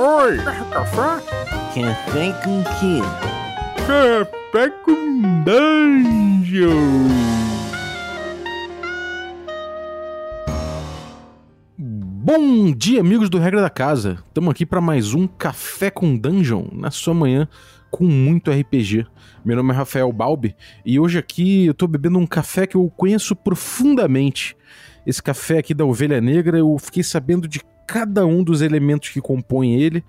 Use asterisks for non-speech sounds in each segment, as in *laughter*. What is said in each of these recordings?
Oi! Café? Café com quê? Café com Dungeon! Bom dia, amigos do Regra da Casa. Estamos aqui para mais um Café com Dungeon na sua manhã com muito RPG. Meu nome é Rafael Balbi e hoje aqui eu tô bebendo um café que eu conheço profundamente. Esse café aqui da Ovelha Negra, eu fiquei sabendo de cada um dos elementos que compõem ele,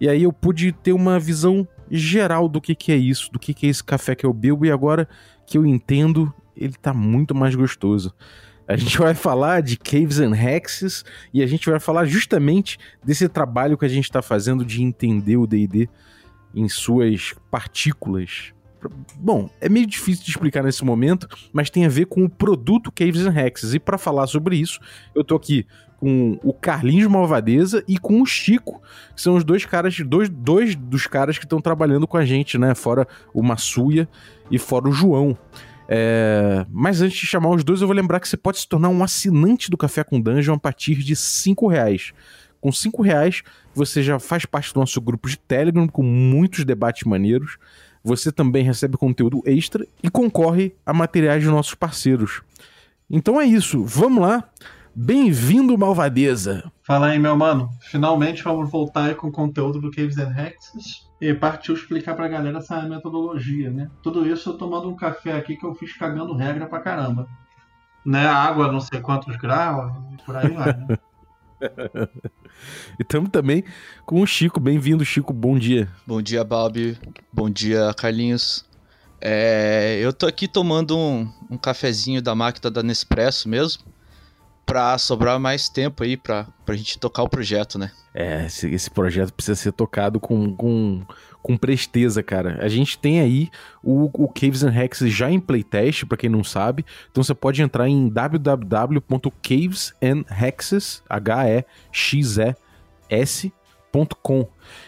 e aí eu pude ter uma visão geral do que, que é isso, do que, que é esse café que eu bebo, e agora que eu entendo, ele tá muito mais gostoso. A gente vai falar de Caves and Hexes e a gente vai falar justamente desse trabalho que a gente está fazendo de entender o D&D em suas partículas. Bom, é meio difícil de explicar nesse momento, mas tem a ver com o produto Caves and Hexes. E para falar sobre isso, eu tô aqui com o Carlinhos Malvadeza e com o Chico, que são os dois caras, dois, dois dos caras que estão trabalhando com a gente, né? Fora o Massuia e fora o João. É... Mas antes de chamar os dois, eu vou lembrar que você pode se tornar um assinante do Café com Dungeon a partir de 5 reais. Com 5 reais, você já faz parte do nosso grupo de Telegram com muitos debates maneiros. Você também recebe conteúdo extra e concorre a materiais de nossos parceiros. Então é isso, vamos lá. Bem-vindo, Malvadeza! Fala aí, meu mano. Finalmente vamos voltar aí com o conteúdo do Caves and Hexes e partiu explicar pra galera essa metodologia, né? Tudo isso eu tomando um café aqui que eu fiz cagando regra pra caramba. Né? Água não sei quantos graus, por aí vai, né? *laughs* *laughs* e estamos também com o Chico. Bem-vindo, Chico. Bom dia. Bom dia, Balbi. Bom dia, Carlinhos. É, eu tô aqui tomando um, um cafezinho da máquina da Nespresso mesmo pra sobrar mais tempo aí pra, pra gente tocar o projeto, né? É, esse, esse projeto precisa ser tocado com, com, com presteza, cara. A gente tem aí o, o Caves and Hexes já em playtest, para quem não sabe. Então você pode entrar em www.cavesandhexes, H-E-X-E-S, Com.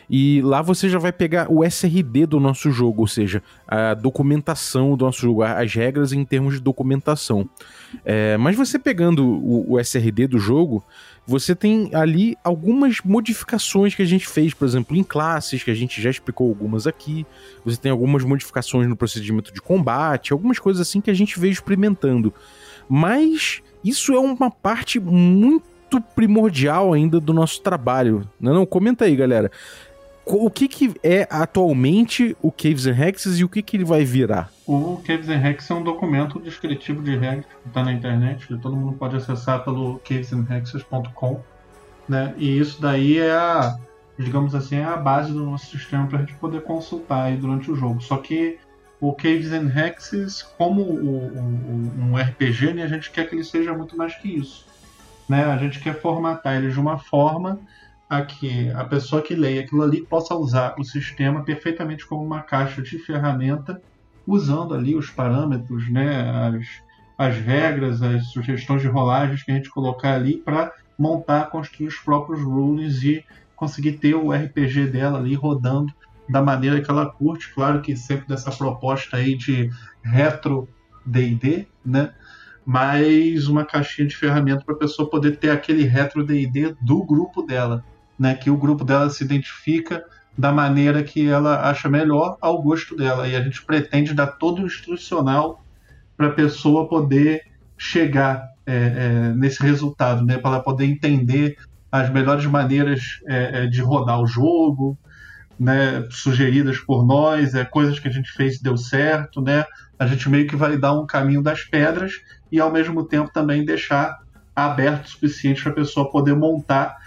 E lá você já vai pegar o SRD do nosso jogo, ou seja, a documentação do nosso jogo, as regras em termos de documentação. É, mas você pegando o, o, SRD do jogo, você tem ali algumas modificações que a gente fez, por exemplo, em classes, que a gente já explicou algumas aqui. Você tem algumas modificações no procedimento de combate, algumas coisas assim que a gente veio experimentando. Mas isso é uma parte muito primordial ainda do nosso trabalho. Não, não? Comenta aí, galera. O que, que é atualmente o Caves and Hexes e o que, que ele vai virar? O Caves and Hexes é um documento descritivo de regras que está na internet, que todo mundo pode acessar pelo cavesandhexes.com. Né? E isso daí é a, digamos assim, é a base do nosso sistema para a gente poder consultar aí durante o jogo. Só que o Caves and Hexes, como o, o, um RPG, né, a gente quer que ele seja muito mais que isso. Né? A gente quer formatar ele de uma forma a que a pessoa que leia aquilo ali possa usar o sistema perfeitamente como uma caixa de ferramenta, usando ali os parâmetros, né, as, as regras, as sugestões de rolagens que a gente colocar ali para montar, construir os próprios rules e conseguir ter o RPG dela ali rodando da maneira que ela curte, claro que sempre dessa proposta aí de retro D&D, né? Mas uma caixinha de ferramenta para a pessoa poder ter aquele retro D&D do grupo dela, né, que o grupo dela se identifica da maneira que ela acha melhor ao gosto dela. E a gente pretende dar todo o instrucional para a pessoa poder chegar é, é, nesse resultado, né, para ela poder entender as melhores maneiras é, é, de rodar o jogo, né, sugeridas por nós, é, coisas que a gente fez e deu certo, né? A gente meio que vai dar um caminho das pedras e ao mesmo tempo também deixar aberto o suficiente para a pessoa poder montar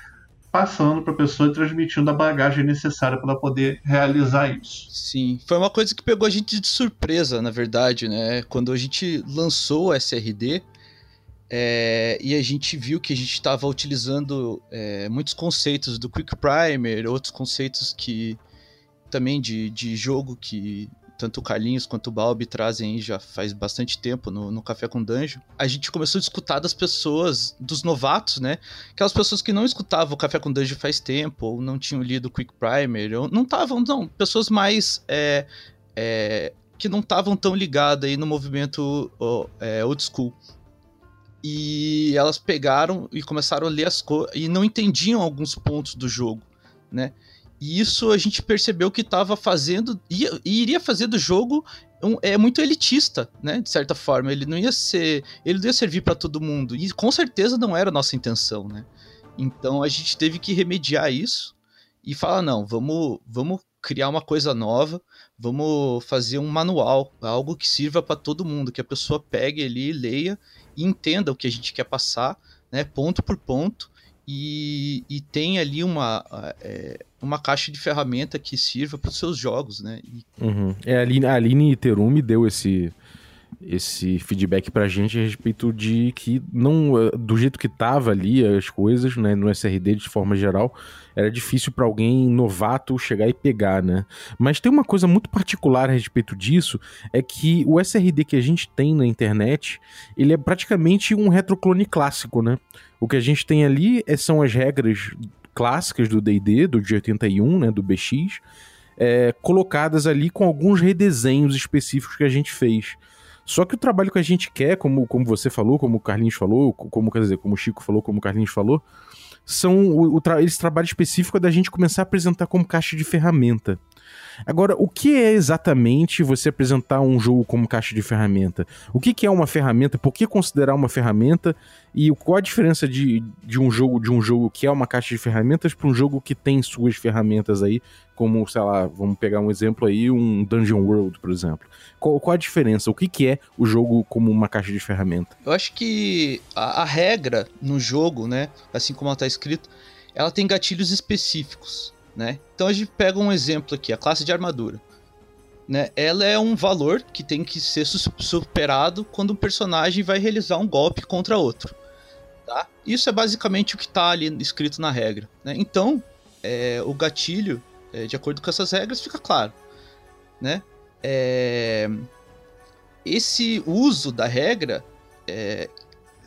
passando para a pessoa e transmitindo a bagagem necessária para poder realizar isso. Sim, foi uma coisa que pegou a gente de surpresa, na verdade, né? Quando a gente lançou o SRD é, e a gente viu que a gente estava utilizando é, muitos conceitos do Quick Primer, outros conceitos que também de, de jogo que tanto o Carlinhos quanto o Balbi trazem aí já faz bastante tempo no, no Café com Danjo, a gente começou a escutar das pessoas, dos novatos, né? Aquelas pessoas que não escutavam o Café com Danjo faz tempo, ou não tinham lido Quick Primer, ou não estavam, não, pessoas mais. É, é, que não estavam tão ligadas aí no movimento é, old school. E elas pegaram e começaram a ler as coisas e não entendiam alguns pontos do jogo né? E isso a gente percebeu que estava fazendo e iria fazer do jogo um, é muito elitista, né? De certa forma, ele não ia ser, ele não ia servir para todo mundo e com certeza não era a nossa intenção, né? Então a gente teve que remediar isso e falar não, vamos, vamos criar uma coisa nova, vamos fazer um manual, algo que sirva para todo mundo, que a pessoa pegue ali, leia e entenda o que a gente quer passar, né? Ponto por ponto e, e tem ali uma, é, uma caixa de ferramenta que sirva para os seus jogos, né? E... Uhum. É, a Aline, a Terumi deu esse, esse feedback pra gente a respeito de que não eh, do jeito que tava ali as coisas, né, no SRD de forma geral, era difícil para alguém novato chegar e pegar, né? Mas tem uma coisa muito particular a respeito disso, é que o SRD que a gente tem na internet, ele é praticamente um retroclone clássico, né? O que a gente tem ali é, são as regras clássicas do D&D, do de 81, né, do BX, é, colocadas ali com alguns redesenhos específicos que a gente fez. Só que o trabalho que a gente quer, como, como você falou, como o Carlinhos falou, como quer dizer, como o Chico falou, como o Carlinhos falou, são o, o tra esse trabalho específico é da gente começar a apresentar como caixa de ferramenta. Agora, o que é exatamente você apresentar um jogo como caixa de ferramenta? O que, que é uma ferramenta? Por que considerar uma ferramenta? E qual a diferença de, de um jogo de um jogo que é uma caixa de ferramentas para um jogo que tem suas ferramentas aí, como, sei lá, vamos pegar um exemplo aí, um Dungeon World, por exemplo. Qual, qual a diferença? O que, que é o jogo como uma caixa de ferramenta? Eu acho que a, a regra no jogo, né, assim como ela está escrito, ela tem gatilhos específicos né? Então a gente pega um exemplo aqui, a classe de armadura. Né? Ela é um valor que tem que ser superado quando um personagem vai realizar um golpe contra outro. Tá? Isso é basicamente o que está ali escrito na regra. Né? Então, é, o gatilho, é, de acordo com essas regras, fica claro. Né? É, esse uso da regra é,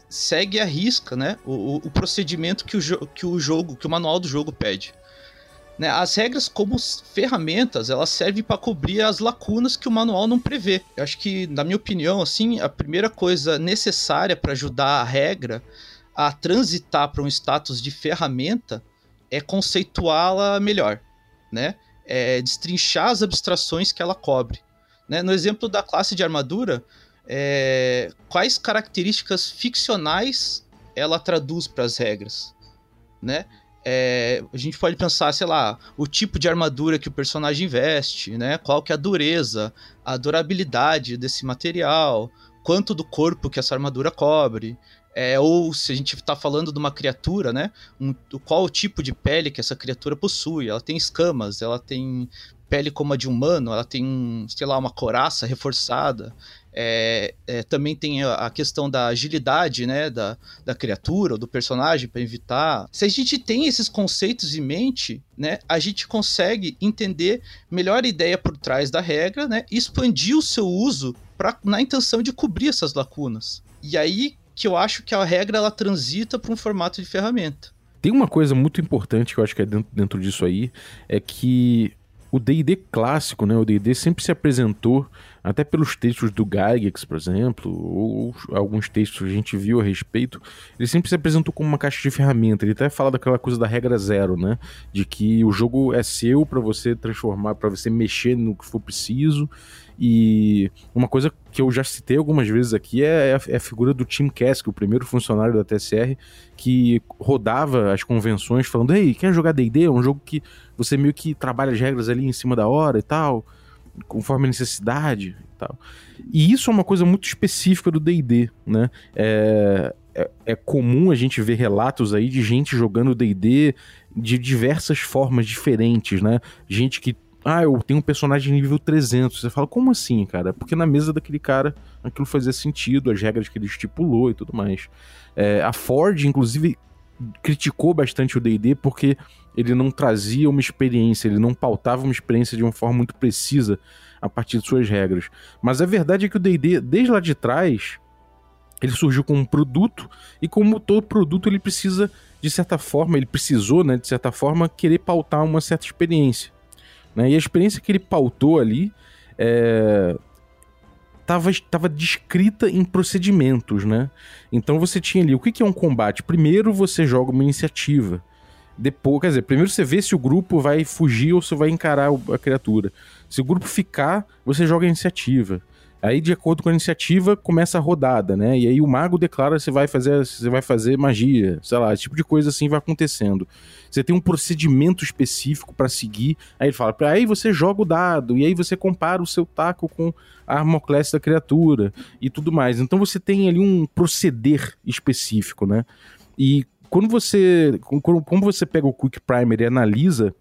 segue a risca né? o, o procedimento que o, que o jogo, que o manual do jogo pede. Né? As regras, como ferramentas, elas servem para cobrir as lacunas que o manual não prevê. Eu acho que, na minha opinião, assim, a primeira coisa necessária para ajudar a regra a transitar para um status de ferramenta é conceituá-la melhor, né? É destrinchar as abstrações que ela cobre. Né? No exemplo da classe de armadura, é... quais características ficcionais ela traduz para as regras, né? É, a gente pode pensar, sei lá, o tipo de armadura que o personagem veste, né? Qual que é a dureza, a durabilidade desse material, quanto do corpo que essa armadura cobre, é, ou se a gente está falando de uma criatura, né? Um, qual o tipo de pele que essa criatura possui? Ela tem escamas, ela tem pele como a de humano, ela tem, sei lá, uma coraça reforçada, é, é, também tem a questão da agilidade, né, da, da criatura ou do personagem para evitar. Se a gente tem esses conceitos em mente, né, a gente consegue entender melhor a ideia por trás da regra, né, e expandir o seu uso pra, na intenção de cobrir essas lacunas. E aí que eu acho que a regra ela transita para um formato de ferramenta. Tem uma coisa muito importante que eu acho que é dentro, dentro disso aí, é que o D&D clássico, né, o D&D sempre se apresentou até pelos textos do Gygax, por exemplo, ou, ou, alguns textos que a gente viu a respeito, ele sempre se apresentou como uma caixa de ferramenta. Ele até fala daquela coisa da regra zero, né? De que o jogo é seu para você transformar, para você mexer no que for preciso. E uma coisa que eu já citei algumas vezes aqui é, a, é a figura do Tim Kask, o primeiro funcionário da TSR, que rodava as convenções falando: Ei, quer jogar DD? É um jogo que você meio que trabalha as regras ali em cima da hora e tal conforme a necessidade e tal. E isso é uma coisa muito específica do D&D, né? É, é, é, comum a gente ver relatos aí de gente jogando D&D de diversas formas diferentes, né? Gente que ah, eu tenho um personagem nível 300. Você fala, como assim, cara? Porque na mesa daquele cara aquilo fazia sentido, as regras que ele estipulou e tudo mais. É, a Ford, inclusive, criticou bastante o D&D porque ele não trazia uma experiência, ele não pautava uma experiência de uma forma muito precisa a partir de suas regras. Mas a verdade é que o D&D, desde lá de trás, ele surgiu como um produto e como todo produto ele precisa, de certa forma, ele precisou, né, de certa forma, querer pautar uma certa experiência. Né? E a experiência que ele pautou ali é, estava tava descrita em procedimentos, né? Então você tinha ali, o que, que é um combate? Primeiro você joga uma iniciativa. Depois, quer dizer, primeiro você vê se o grupo vai fugir ou se vai encarar a criatura. Se o grupo ficar, você joga a iniciativa. Aí, de acordo com a iniciativa, começa a rodada, né? E aí o mago declara se vai fazer, se vai fazer magia, sei lá, esse tipo de coisa assim vai acontecendo. Você tem um procedimento específico para seguir. Aí ele fala, aí você joga o dado, e aí você compara o seu taco com a armoclasse da criatura e tudo mais. Então você tem ali um proceder específico, né? E quando você, como você pega o Quick Primer e analisa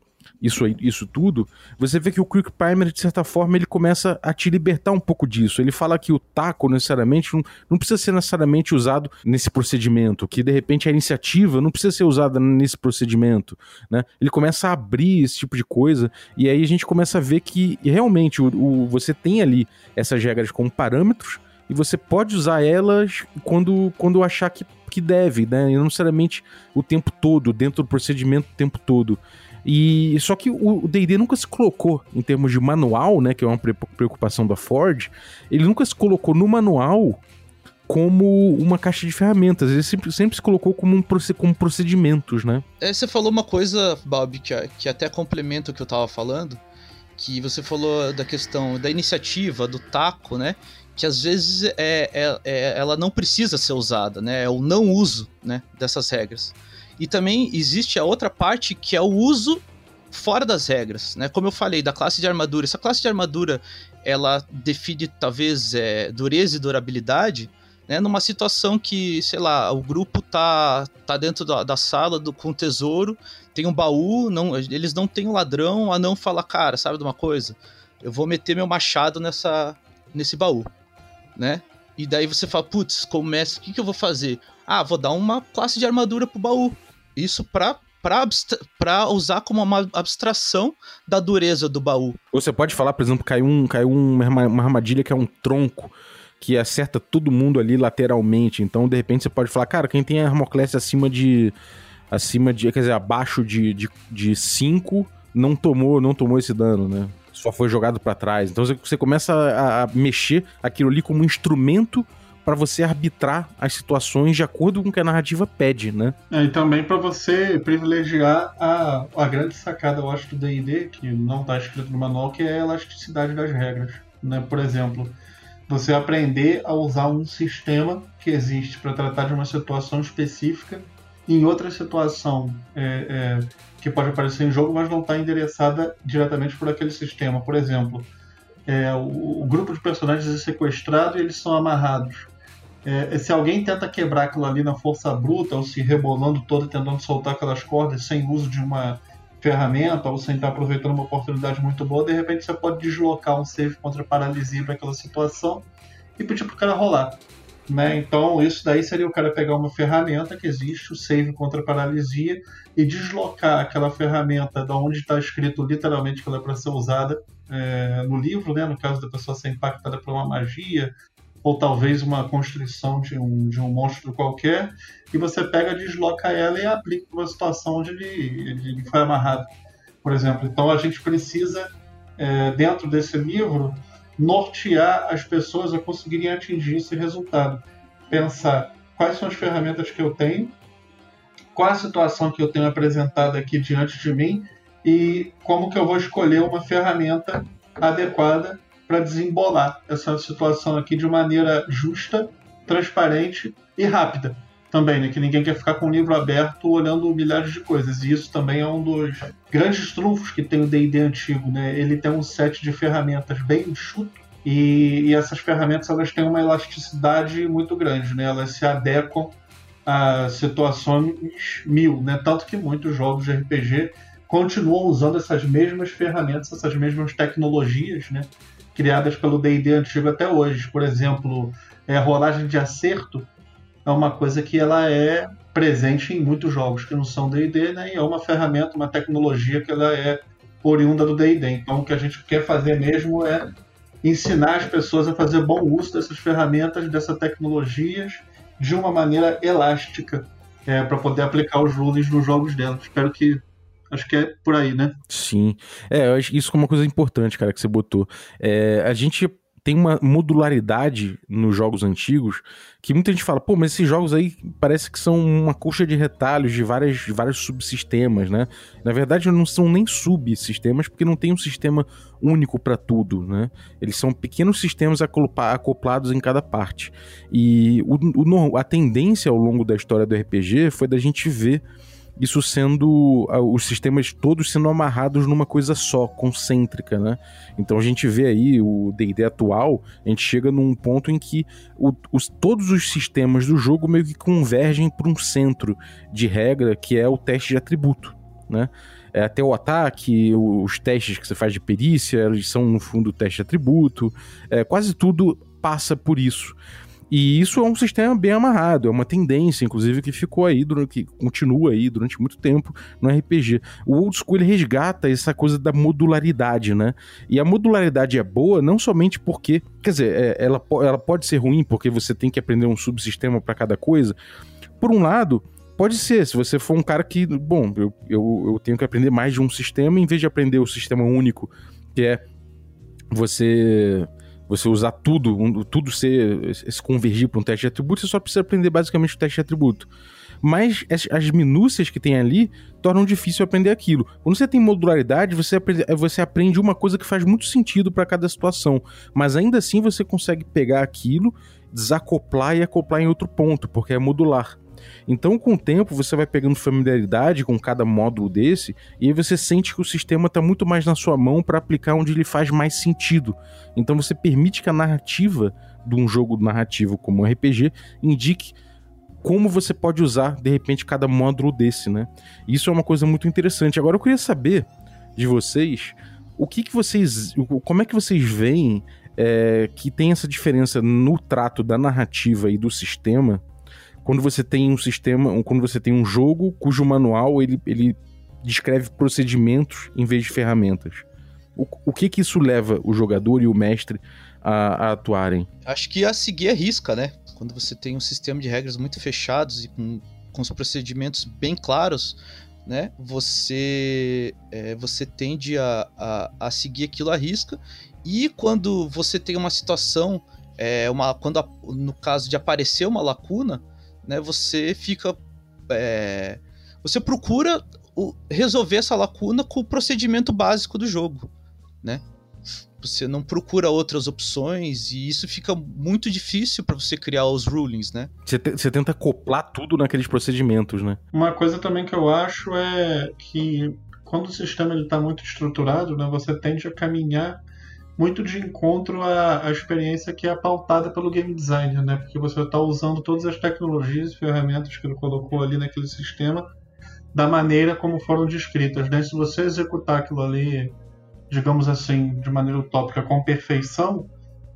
isso, isso tudo, você vê que o Quick Primer, de certa forma, ele começa a te libertar um pouco disso. Ele fala que o taco, necessariamente, não, não precisa ser necessariamente usado nesse procedimento, que de repente a iniciativa não precisa ser usada nesse procedimento, né? Ele começa a abrir esse tipo de coisa, e aí a gente começa a ver que realmente o, o você tem ali essas regras como parâmetros, e você pode usar elas quando, quando achar que, que deve, né? E não necessariamente o tempo todo, dentro do procedimento o tempo todo. E só que o D&D nunca se colocou em termos de manual, né, que é uma preocupação da Ford, ele nunca se colocou no manual como uma caixa de ferramentas. Ele sempre, sempre se colocou como, um, como procedimentos, né? É, você falou uma coisa, Bob, que, que até complementa o que eu tava falando, que você falou da questão da iniciativa, do taco, né? Que às vezes é, é, é, ela não precisa ser usada, né? É o não uso né, dessas regras. E também existe a outra parte que é o uso fora das regras, né? Como eu falei, da classe de armadura. Essa classe de armadura, ela define talvez é, dureza e durabilidade, né? Numa situação que, sei lá, o grupo tá, tá dentro da, da sala do, com tesouro, tem um baú, não, eles não têm um ladrão, a não fala, cara, sabe de uma coisa? Eu vou meter meu machado nessa, nesse baú, né? E daí você fala, putz, como mestre, o que, que eu vou fazer? Ah, vou dar uma classe de armadura pro baú. Isso para para usar como uma abstração da dureza do baú. Você pode falar, por exemplo, caiu, um, caiu uma, armadilha que é um tronco que acerta todo mundo ali lateralmente. Então, de repente, você pode falar, cara, quem tem a Hermoclese acima de. acima de. quer dizer, abaixo de 5 de, de cinco, não tomou, não tomou esse dano, né? Só foi jogado para trás. Então você começa a, a mexer aquilo ali como um instrumento para você arbitrar as situações de acordo com o que a narrativa pede, né? É, e também para você privilegiar a, a grande sacada, eu acho, do D&D, que não está escrito no manual, que é a elasticidade das regras. Né? Por exemplo, você aprender a usar um sistema que existe para tratar de uma situação específica em outra situação é, é, que pode aparecer em jogo, mas não está endereçada diretamente por aquele sistema. Por exemplo, é, o, o, grupo de personagens é sequestrado e eles são amarrados. É, se alguém tenta quebrar aquilo ali na força bruta, ou se rebolando todo tentando soltar aquelas cordas sem uso de uma ferramenta, ou sem estar aproveitando uma oportunidade muito boa, de repente você pode deslocar um save contra paralisia para aquela situação e pedir para o cara rolar. Né? Então, isso daí seria o cara pegar uma ferramenta que existe, o save contra paralisia, e deslocar aquela ferramenta da onde está escrito literalmente que ela é para ser usada é, no livro, né? no caso da pessoa ser impactada por uma magia, ou talvez uma construção de um, de um monstro qualquer, e você pega, desloca ela e aplica uma situação onde ele, ele foi amarrado, por exemplo. Então a gente precisa, é, dentro desse livro, nortear as pessoas a conseguirem atingir esse resultado. Pensar quais são as ferramentas que eu tenho, qual a situação que eu tenho apresentada aqui diante de mim e como que eu vou escolher uma ferramenta adequada para desembolar essa situação aqui de maneira justa, transparente e rápida. Também, né? Que ninguém quer ficar com o livro aberto olhando milhares de coisas. E isso também é um dos grandes trunfos que tem o D&D antigo, né? Ele tem um set de ferramentas bem enxuto e, e essas ferramentas elas têm uma elasticidade muito grande, né? Elas se adequam a situações mil, né? Tanto que muitos jogos de RPG continuam usando essas mesmas ferramentas, essas mesmas tecnologias, né? Criadas pelo D&D antigo até hoje. Por exemplo, é, rolagem de acerto é uma coisa que ela é presente em muitos jogos que não são D&D, né? E é uma ferramenta, uma tecnologia que ela é oriunda do D&D. Então, o que a gente quer fazer mesmo é ensinar as pessoas a fazer bom uso dessas ferramentas, dessas tecnologias, de uma maneira elástica, é, para poder aplicar os rules nos jogos dela. Espero que Acho que é por aí, né? Sim. É, eu acho isso é uma coisa importante, cara, que você botou. É, a gente tem uma modularidade nos jogos antigos que muita gente fala, pô, mas esses jogos aí parece que são uma coxa de retalhos de várias, de vários subsistemas, né? Na verdade, não são nem subsistemas, porque não tem um sistema único para tudo, né? Eles são pequenos sistemas acoplados em cada parte. E o, o, a tendência ao longo da história do RPG foi da gente ver isso sendo os sistemas todos sendo amarrados numa coisa só, concêntrica, né? Então a gente vê aí o D&D atual, a gente chega num ponto em que o, os, todos os sistemas do jogo meio que convergem para um centro de regra que é o teste de atributo, né? É, até o ataque, os testes que você faz de perícia, eles são no fundo teste de atributo, é, quase tudo passa por isso. E isso é um sistema bem amarrado, é uma tendência, inclusive, que ficou aí, durante, que continua aí durante muito tempo no RPG. O Old School ele resgata essa coisa da modularidade, né? E a modularidade é boa não somente porque, quer dizer, é, ela, ela pode ser ruim porque você tem que aprender um subsistema para cada coisa. Por um lado, Pode ser, se você for um cara que, bom, eu, eu, eu tenho que aprender mais de um sistema em vez de aprender o sistema único, que é você você usar tudo, um, tudo se convergir para um teste de atributo, você só precisa aprender basicamente o teste de atributo. Mas as, as minúcias que tem ali tornam difícil aprender aquilo. Quando você tem modularidade, você aprende, você aprende uma coisa que faz muito sentido para cada situação. Mas ainda assim você consegue pegar aquilo, desacoplar e acoplar em outro ponto, porque é modular. Então, com o tempo, você vai pegando familiaridade com cada módulo desse, e aí você sente que o sistema está muito mais na sua mão para aplicar onde ele faz mais sentido. Então, você permite que a narrativa de um jogo narrativo como um RPG indique como você pode usar, de repente, cada módulo desse, né? Isso é uma coisa muito interessante. Agora, eu queria saber de vocês o que, que vocês. Como é que vocês veem é, que tem essa diferença no trato da narrativa e do sistema quando você tem um sistema, quando você tem um jogo cujo manual ele, ele descreve procedimentos em vez de ferramentas. O, o que que isso leva o jogador e o mestre a, a atuarem? Acho que a seguir a risca, né? Quando você tem um sistema de regras muito fechados e com, com os procedimentos bem claros, né? Você, é, você tende a, a, a, seguir aquilo à risca. E quando você tem uma situação, é, uma, quando a, no caso de aparecer uma lacuna, né, você fica. É, você procura o, resolver essa lacuna com o procedimento básico do jogo, né? Você não procura outras opções e isso fica muito difícil para você criar os rulings, né? Você, te, você tenta acoplar tudo naqueles procedimentos, né? Uma coisa também que eu acho é que quando o sistema está muito estruturado, né, você tende a caminhar muito de encontro à, à, experiência que é pautada pelo game designer, né? Porque você está usando todas as tecnologias e ferramentas que ele colocou ali naquele sistema da maneira como foram descritas, né? Se você executar aquilo ali, digamos assim, de maneira utópica com perfeição,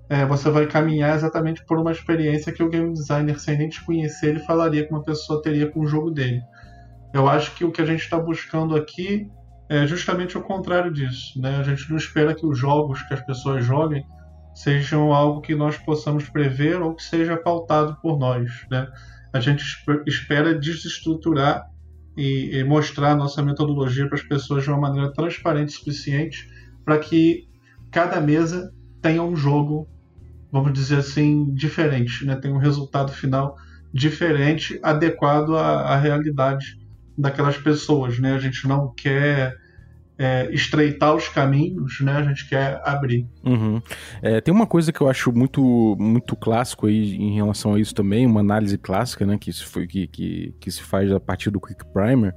é, você vai caminhar exatamente por uma experiência que o game designer, sem nem te conhecer, ele falaria que uma pessoa teria com o jogo dele. Eu acho que o que a gente está buscando aqui é justamente o contrário disso. Né? A gente não espera que os jogos que as pessoas joguem sejam algo que nós possamos prever ou que seja pautado por nós. Né? A gente espera desestruturar e, e mostrar nossa metodologia para as pessoas de uma maneira transparente o suficiente para que cada mesa tenha um jogo, vamos dizer assim, diferente, né? tenha um resultado final diferente, adequado à, à realidade daquelas pessoas, né? A gente não quer é, estreitar os caminhos, né? A gente quer abrir. Uhum. É, tem uma coisa que eu acho muito, muito clássico aí em relação a isso também, uma análise clássica, né? Que, foi, que, que, que se faz a partir do Quick Primer,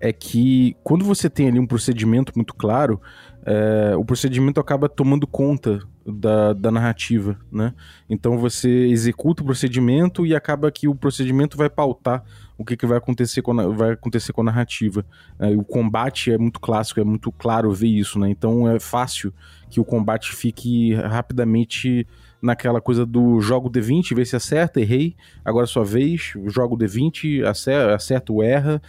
é que quando você tem ali um procedimento muito claro, é, o procedimento acaba tomando conta da, da narrativa, né? Então você executa o procedimento e acaba que o procedimento vai pautar o que, que vai, acontecer com a, vai acontecer com a narrativa. É, o combate é muito clássico, é muito claro ver isso, né? Então é fácil que o combate fique rapidamente naquela coisa do jogo D20, ver se acerta, errei, agora é sua vez, jogo D20, acerta, acerta ou erra,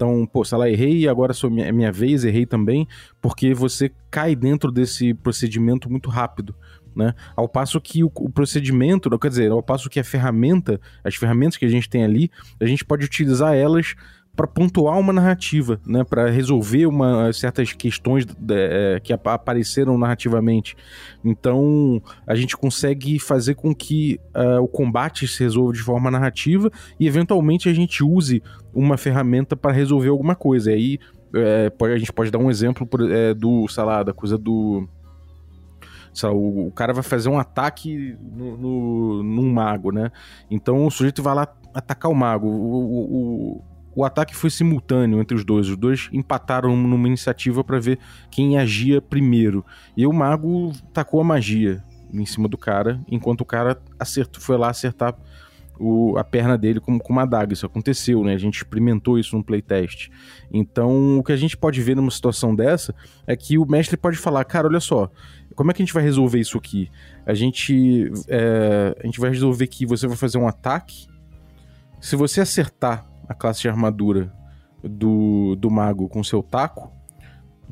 então, pô, sei lá, errei, agora é minha, minha vez, errei também, porque você cai dentro desse procedimento muito rápido. Né? Ao passo que o, o, procedimento, quer dizer, ao passo que a ferramenta, as ferramentas que a gente tem ali, a gente pode utilizar elas para pontuar uma narrativa, né, para resolver uma, certas questões é, que apareceram narrativamente. Então a gente consegue fazer com que uh, o combate se resolva de forma narrativa e eventualmente a gente use uma ferramenta para resolver alguma coisa. E aí é, a gente pode dar um exemplo por, é, do, sei lá, da coisa do o, o, cara vai fazer um ataque no, no, num mago, né? Então o sujeito vai lá atacar o mago. O, o, o ataque foi simultâneo entre os dois. Os dois empataram numa iniciativa para ver quem agia primeiro. E o mago tacou a magia em cima do cara, enquanto o cara acertou, foi lá acertar o, a perna dele com, com uma adaga. Isso aconteceu, né? A gente experimentou isso no playtest. Então, o que a gente pode ver numa situação dessa é que o mestre pode falar: cara, olha só, como é que a gente vai resolver isso aqui? A gente, é, a gente vai resolver que você vai fazer um ataque. Se você acertar a classe de armadura do, do mago com seu taco,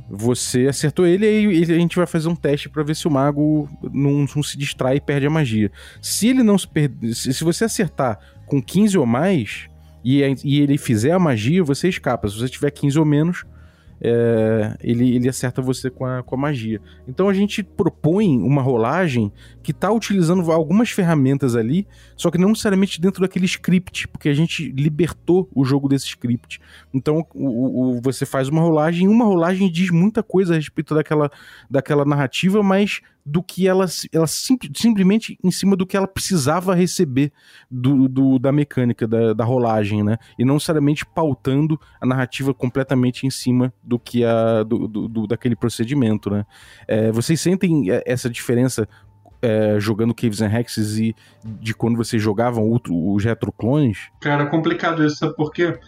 você acertou ele e a gente vai fazer um teste para ver se o mago não, não, se distrai e perde a magia. Se ele não se perde, se você acertar com 15 ou mais e, e ele fizer a magia, você escapa. Se você tiver 15 ou menos, é, ele, ele acerta você com a, com a magia. Então a gente propõe uma rolagem que está utilizando algumas ferramentas ali, só que não necessariamente dentro daquele script, porque a gente libertou o jogo desse script. Então o, o, você faz uma rolagem, e uma rolagem diz muita coisa a respeito daquela, daquela narrativa, mas do que ela, ela sim, simplesmente em cima do que ela precisava receber do, do, da mecânica, da, da rolagem, né? E não necessariamente pautando a narrativa completamente em cima do que a, do, do, do daquele procedimento, né? É, vocês sentem é, essa diferença é, jogando Caves and Hexes e de quando vocês jogavam outro, os retroclones? Cara, é complicado isso, sabe por quê?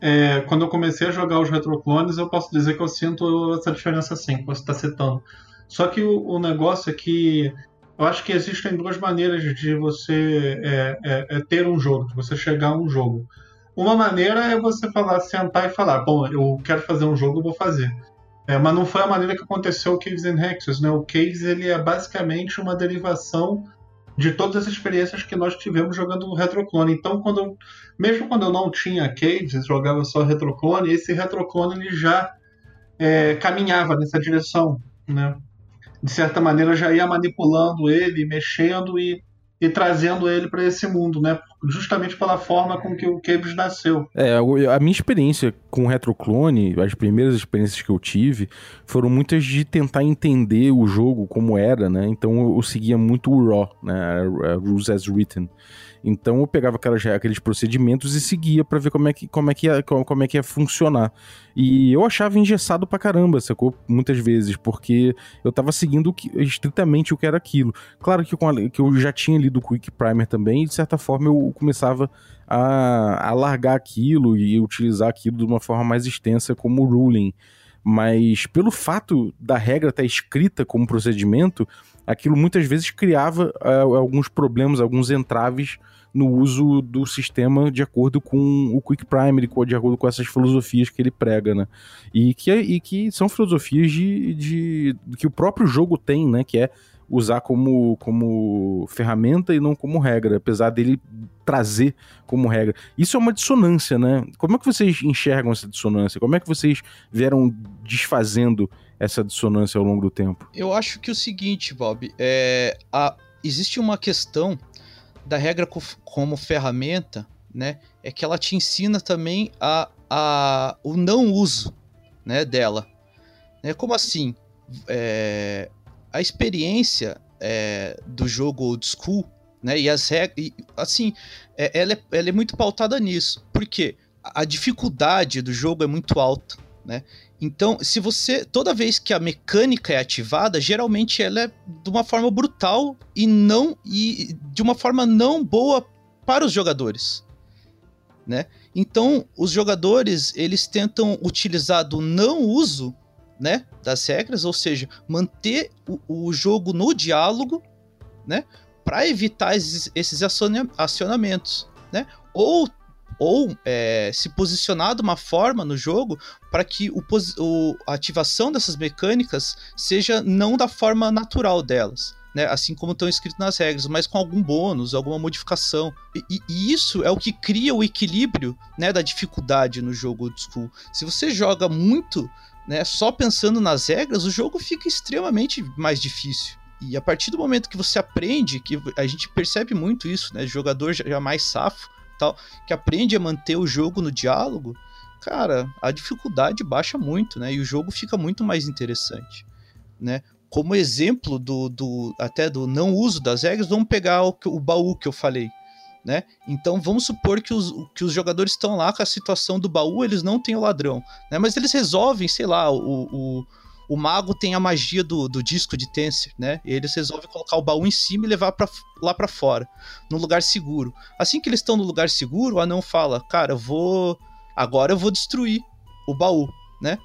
É, quando eu comecei a jogar os retroclones, eu posso dizer que eu sinto essa diferença sim, que você está citando. Só que o, o, negócio é que eu acho que existem duas maneiras de você é, é, é, ter um jogo, de você chegar a um jogo. Uma maneira é você falar, sentar e falar, bom, eu quero fazer um jogo, eu vou fazer. É, mas não foi a maneira que aconteceu o Caves and Hexes, né? O Caves ele é basicamente uma derivação de todas as experiências que nós tivemos jogando Retroclone. Então, quando eu, mesmo quando eu não tinha Caves, jogava só Retroclone, esse Retroclone ele já é, caminhava nessa direção, né? De certa maneira já ia manipulando ele, mexendo e e trazendo ele para esse mundo, né? Justamente pela forma com que o Cables nasceu. É, a minha experiência com o Retroclone, as primeiras experiências que eu tive, foram muitas de tentar entender o jogo como era, né? Então eu seguia muito o Raw, né? Rules as Written. Então eu pegava aquelas, aqueles procedimentos e seguia para ver como é, que, como, é que ia, como é que ia funcionar. E eu achava engessado pra caramba, sacou? Muitas vezes, porque eu tava seguindo que, estritamente o que era aquilo. Claro que, com que eu já tinha lido o Quick Primer também, e de certa forma eu começava a, a largar aquilo e utilizar aquilo de uma forma mais extensa como ruling. Mas pelo fato da regra estar escrita como procedimento, aquilo muitas vezes criava uh, alguns problemas, alguns entraves no uso do sistema de acordo com o Quick Primer, de acordo com essas filosofias que ele prega, né? E que, e que são filosofias de, de que o próprio jogo tem, né? Que é usar como, como ferramenta e não como regra, apesar dele trazer como regra. Isso é uma dissonância, né? Como é que vocês enxergam essa dissonância? Como é que vocês vieram desfazendo essa dissonância ao longo do tempo? Eu acho que o seguinte, Bob, é, a, existe uma questão da regra como ferramenta, né? É que ela te ensina também a, a, o não uso né, dela. Né? Como assim? É, a experiência é, do jogo old school, né? E as regras. Assim, é, ela, é, ela é muito pautada nisso. Porque a dificuldade do jogo é muito alta, né? Então, se você. Toda vez que a mecânica é ativada, geralmente ela é de uma forma brutal e não. e de uma forma não boa para os jogadores. Né? Então, os jogadores eles tentam utilizar do não uso né, das regras, ou seja, manter o, o jogo no diálogo, né, para evitar esses, esses acionamentos, né, ou ou é, se posicionar de uma forma no jogo para que o, o, a ativação dessas mecânicas seja não da forma natural delas, né, assim como estão escritos nas regras, mas com algum bônus, alguma modificação. E, e, isso é o que cria o equilíbrio né, da dificuldade no jogo old school. Se você joga muito né, só pensando nas regras, o jogo fica extremamente mais difícil. E a partir do momento que você aprende, que a gente percebe muito isso, né? Jogador já mais safo, tal, que aprende a manter o jogo no diálogo, cara, a dificuldade baixa muito, né? E o jogo fica muito mais interessante, né? Como exemplo do, do até do não uso das regras, vamos pegar o, o baú que eu falei, né? Então vamos supor que os, que os jogadores estão lá com a situação do baú, eles não têm o ladrão, né? Mas eles resolvem, sei lá, o, o o mago tem a magia do, do disco de Tenser, né? E eles resolvem colocar o baú em cima e levar pra, lá para fora, num lugar seguro. Assim que eles estão no lugar seguro, o anão fala: Cara, eu vou. Agora eu vou destruir o baú, né?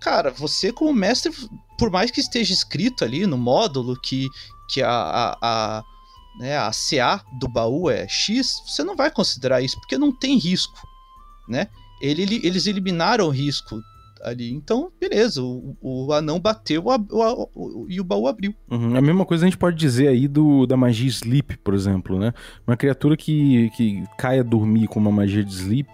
Cara, você como mestre, por mais que esteja escrito ali no módulo que, que a, a, a, né, a CA do baú é X, você não vai considerar isso, porque não tem risco, né? Ele, eles eliminaram o risco ali. Então, beleza, o, o anão bateu o, o, e o baú abriu. Uhum. A mesma coisa a gente pode dizer aí do, da magia Sleep, por exemplo, né? Uma criatura que, que cai a dormir com uma magia de Sleep,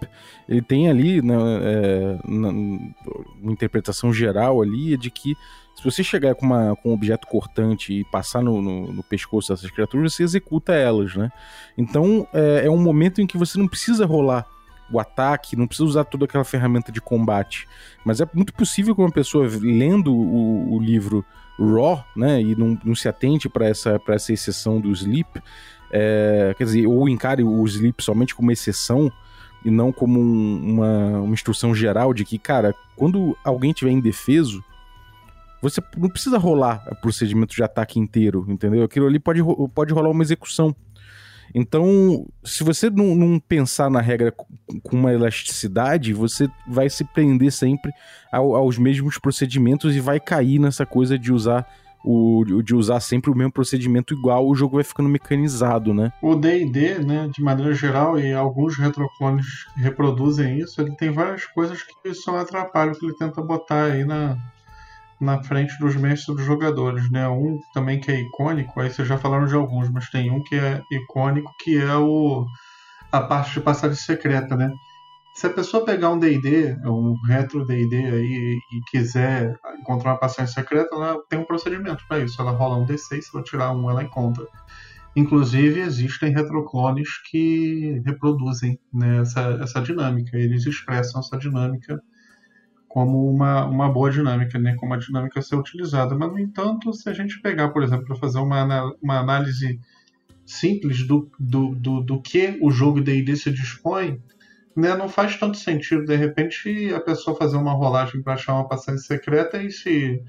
ele tem ali, né, é, na, uma interpretação geral ali, é de que se você chegar com, uma, com um objeto cortante e passar no, no, no pescoço dessas criaturas, você executa elas, né? Então, é, é um momento em que você não precisa rolar o ataque, não precisa usar toda aquela ferramenta de combate. Mas é muito possível que uma pessoa lendo o, o livro Raw, né, e não, não se atente para essa, essa exceção do Sleep, é, quer dizer, ou encare o Sleep somente como exceção e não como um, uma, uma instrução geral de que, cara, quando alguém tiver indefeso, você não precisa rolar o procedimento de ataque inteiro, entendeu? Aquilo ali pode, pode rolar uma execução. Então, se você não, não, pensar na regra com uma elasticidade, você vai se prender sempre ao, aos mesmos procedimentos e vai cair nessa coisa de usar o, de usar sempre o mesmo procedimento igual, o jogo vai ficando mecanizado, né? O D&D, né, de maneira geral, e alguns retroclones reproduzem isso, ele tem várias coisas que são atrapalham que ele tenta botar aí na, na frente dos mestres dos jogadores, né? Um também que é icônico, aí vocês já falaram de alguns, mas tem um que é icônico que é o a parte de passagem secreta, né? Se a pessoa pegar um D&D, um retro D&D aí e quiser encontrar uma passagem secreta, ela tem um procedimento para isso. Ela rola um D6, se ela tirar um, ela encontra. Inclusive, existem retroclones que reproduzem né, essa, essa dinâmica. Eles expressam essa dinâmica como uma, uma boa dinâmica, né? como a dinâmica a ser utilizada. Mas, no entanto, se a gente pegar, por exemplo, para fazer uma, uma análise simples do, do, do, do que o jogo D&D se dispõe, né, não faz tanto sentido, de repente, a pessoa fazer uma rolagem para achar uma passagem secreta e se,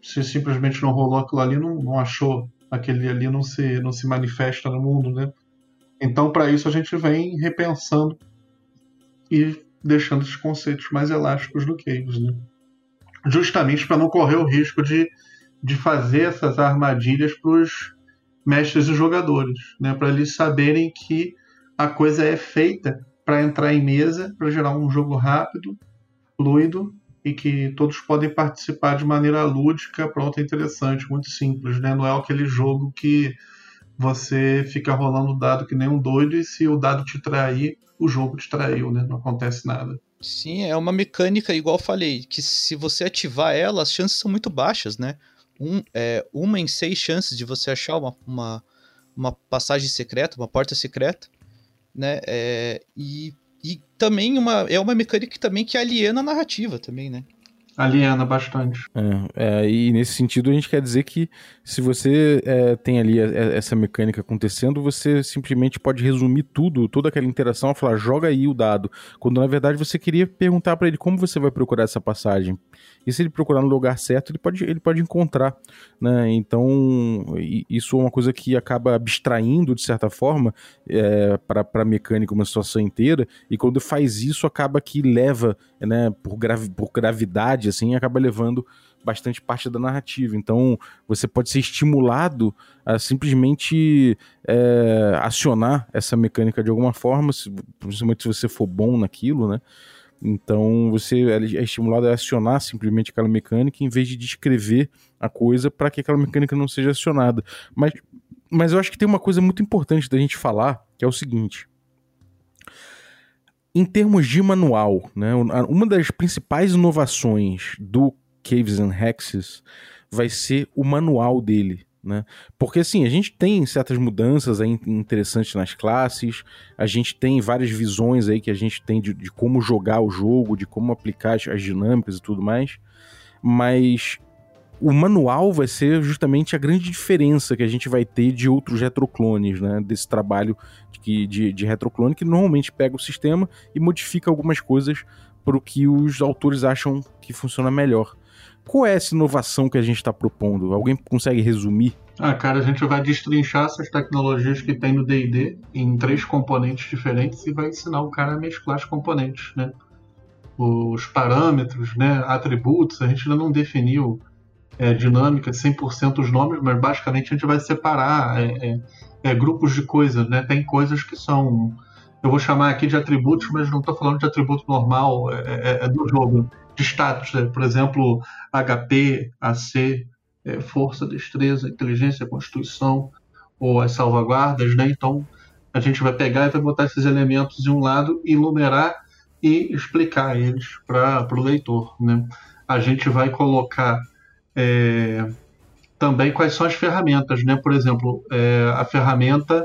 se simplesmente não rolou aquilo ali, não, não achou aquele ali, não se, não se manifesta no mundo, né? Então, para isso, a gente vem repensando e deixando esses conceitos mais elásticos do eles, né? Justamente para não correr o risco de, de fazer essas armadilhas para os mestres e jogadores, né? Para eles saberem que a coisa é feita para entrar em mesa, para gerar um jogo rápido, fluido e que todos podem participar de maneira lúdica, pronta, interessante, muito simples, né? Não é aquele jogo que você fica rolando dado que nem um doido e se o dado te trair, o jogo distraiu, né? Não acontece nada. Sim, é uma mecânica, igual falei, que se você ativar ela, as chances são muito baixas, né? Um, é, uma em seis chances de você achar uma, uma, uma passagem secreta, uma porta secreta, né? É, e, e também uma, é uma mecânica também que aliena a narrativa também, né? Aliena bastante. É, é, e nesse sentido a gente quer dizer que se você é, tem ali essa mecânica acontecendo, você simplesmente pode resumir tudo, toda aquela interação, falar joga aí o dado, quando na verdade você queria perguntar para ele como você vai procurar essa passagem. E se ele procurar no lugar certo, ele pode, ele pode encontrar, né? Então isso é uma coisa que acaba abstraindo de certa forma é, para a mecânica uma situação inteira. E quando faz isso, acaba que leva, né, por, gravi por gravidade assim, acaba levando bastante parte da narrativa. Então, você pode ser estimulado a simplesmente é, acionar essa mecânica de alguma forma, se, principalmente se você for bom naquilo, né? Então você é estimulado a acionar simplesmente aquela mecânica em vez de descrever a coisa para que aquela mecânica não seja acionada. Mas, mas eu acho que tem uma coisa muito importante da gente falar, que é o seguinte. Em termos de manual, né, uma das principais inovações do Caves and Hexes vai ser o manual dele. Né? Porque assim, a gente tem certas mudanças aí interessantes nas classes, a gente tem várias visões aí que a gente tem de, de como jogar o jogo, de como aplicar as, as, dinâmicas e tudo mais, mas o manual vai ser justamente a grande diferença que a gente vai ter de outros retroclones, né? Desse trabalho de, de, de retroclone que normalmente pega o sistema e modifica algumas coisas para o que os autores acham que funciona melhor. Qual é essa inovação que a gente está propondo? Alguém consegue resumir? Ah, cara, a gente vai destrinchar essas tecnologias que tem no D&D em três componentes diferentes e vai ensinar o cara a mesclar os componentes, né? Os parâmetros, né? Atributos, a gente ainda não definiu é, dinâmica de 100% os nomes, mas basicamente a gente vai separar é, é, é, grupos de coisas, né? Tem coisas que são... Eu vou chamar aqui de atributos, mas não estou falando de atributo normal é, é, do jogo de status, né? por exemplo, HP, AC, força, destreza, inteligência, constituição ou as salvaguardas, né? Então a gente vai pegar e vai botar esses elementos de um lado, enumerar e explicar eles para o leitor, né? A gente vai colocar é, também quais são as ferramentas, né? Por exemplo, é, a ferramenta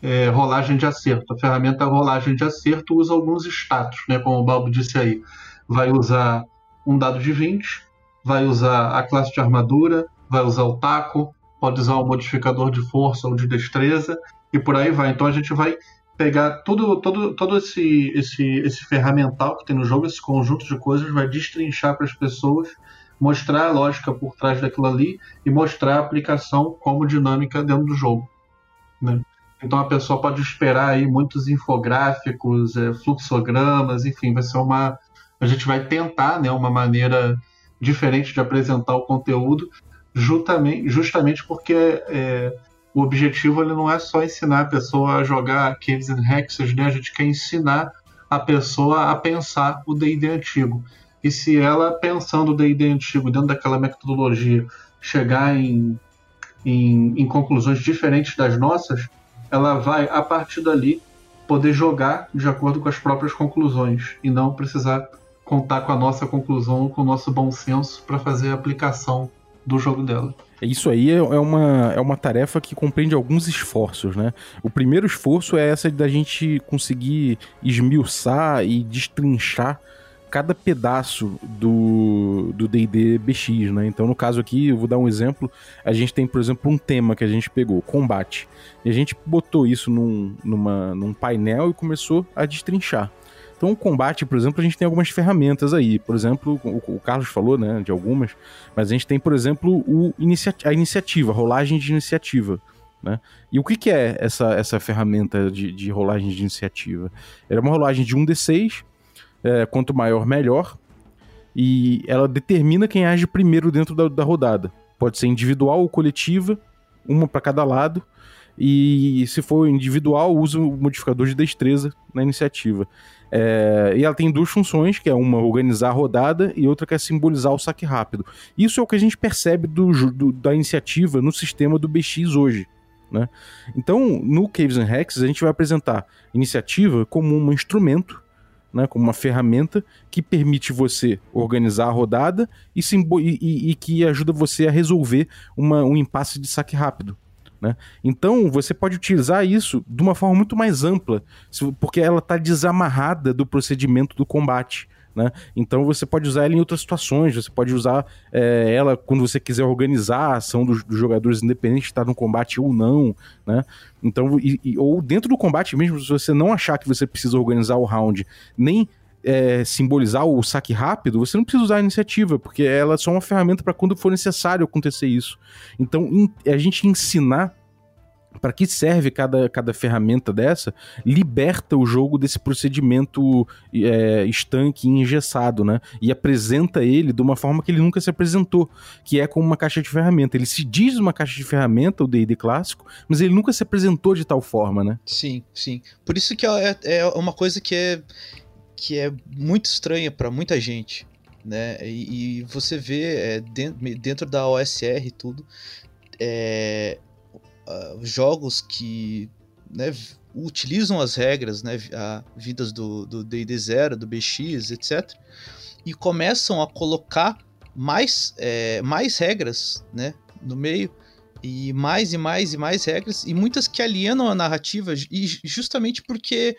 é, rolagem de acerto. A ferramenta rolagem de acerto usa alguns status, né? Como o Balbo disse aí vai usar um dado de 20, vai usar a classe de armadura, vai usar o taco, pode usar o modificador de força ou de destreza e por aí vai. Então a gente vai pegar todo, todo, todo esse, esse, esse ferramental que tem no jogo, esse conjunto de coisas, vai destrinchar para as pessoas, mostrar a lógica por trás daquilo ali e mostrar a aplicação como dinâmica dentro do jogo. Né? Então a pessoa pode esperar aí muitos infográficos, é, fluxogramas, enfim, vai ser uma, a gente vai tentar né, uma maneira diferente de apresentar o conteúdo, justamente, porque é, o objetivo ele não é só ensinar a pessoa a jogar Caves and Hexes, né? a gente quer ensinar a pessoa a pensar o D&D antigo. E se ela, pensando o D&D antigo dentro daquela metodologia, chegar em, em, em conclusões diferentes das nossas, ela vai, a partir dali, poder jogar de acordo com as próprias conclusões e não precisar contar com a nossa conclusão, com o nosso bom senso para fazer a aplicação do jogo dela. Isso aí é, é uma, é uma tarefa que compreende alguns esforços, né? O primeiro esforço é essa da gente conseguir esmiuçar e destrinchar cada pedaço do D&D BX, né? Então, no caso aqui, eu vou dar um exemplo. A gente tem, por exemplo, um tema que a gente pegou, combate. E a gente botou isso num, numa, num painel e começou a destrinchar. Então, o combate, por exemplo, a gente tem algumas ferramentas aí. Por exemplo, o, Carlos falou, né, de algumas, mas a gente tem, por exemplo, o inicia a iniciativa, a rolagem de iniciativa. Né? E o que, que é essa, essa ferramenta de, de rolagem de iniciativa? Era uma rolagem de 1d6, é, quanto maior, melhor, e ela determina quem age primeiro dentro da, da rodada. Pode ser individual ou coletiva, uma para cada lado, e se for individual, usa o modificador de destreza na iniciativa. É, e ela tem duas funções, que é uma organizar a rodada e outra que é simbolizar o saque rápido. Isso é o que a gente percebe do, do, da iniciativa no sistema do BX hoje. Né? Então, no Caves and Hexes, a gente vai apresentar iniciativa como um instrumento, né, como uma ferramenta que permite você organizar a rodada e, e, e que ajuda você a resolver uma, um impasse de saque rápido. Né? Então você pode utilizar isso de uma forma muito mais ampla, porque ela está desamarrada do procedimento do combate. Né? Então você pode usar ela em outras situações, você pode usar é, ela quando você quiser organizar a ação dos, dos jogadores independente de estar no combate ou não, né? Então, e, e, ou dentro do combate mesmo, se você não achar que você precisa organizar o round, nem é, simbolizar o saque rápido, você não precisa usar a iniciativa, porque ela é só uma ferramenta para quando for necessário acontecer isso. Então, in, a gente ensinar para que serve cada, cada ferramenta dessa, liberta o jogo desse procedimento é, estanque e engessado, né? E apresenta ele de uma forma que ele nunca se apresentou, que é como uma caixa de ferramenta. Ele se diz uma caixa de ferramenta, o D&D clássico, mas ele nunca se apresentou de tal forma, né? Sim, sim. Por isso que é, é uma coisa que é que é muito estranha para muita gente, né? E, e você vê é, dentro, dentro, da OSR e tudo, é, uh, jogos que né, utilizam as regras, né, a, vidas do D&D Zero, do BX, etc. E começam a colocar mais, é, mais regras né, no meio e mais e mais e mais regras e muitas que alienam a narrativa e justamente porque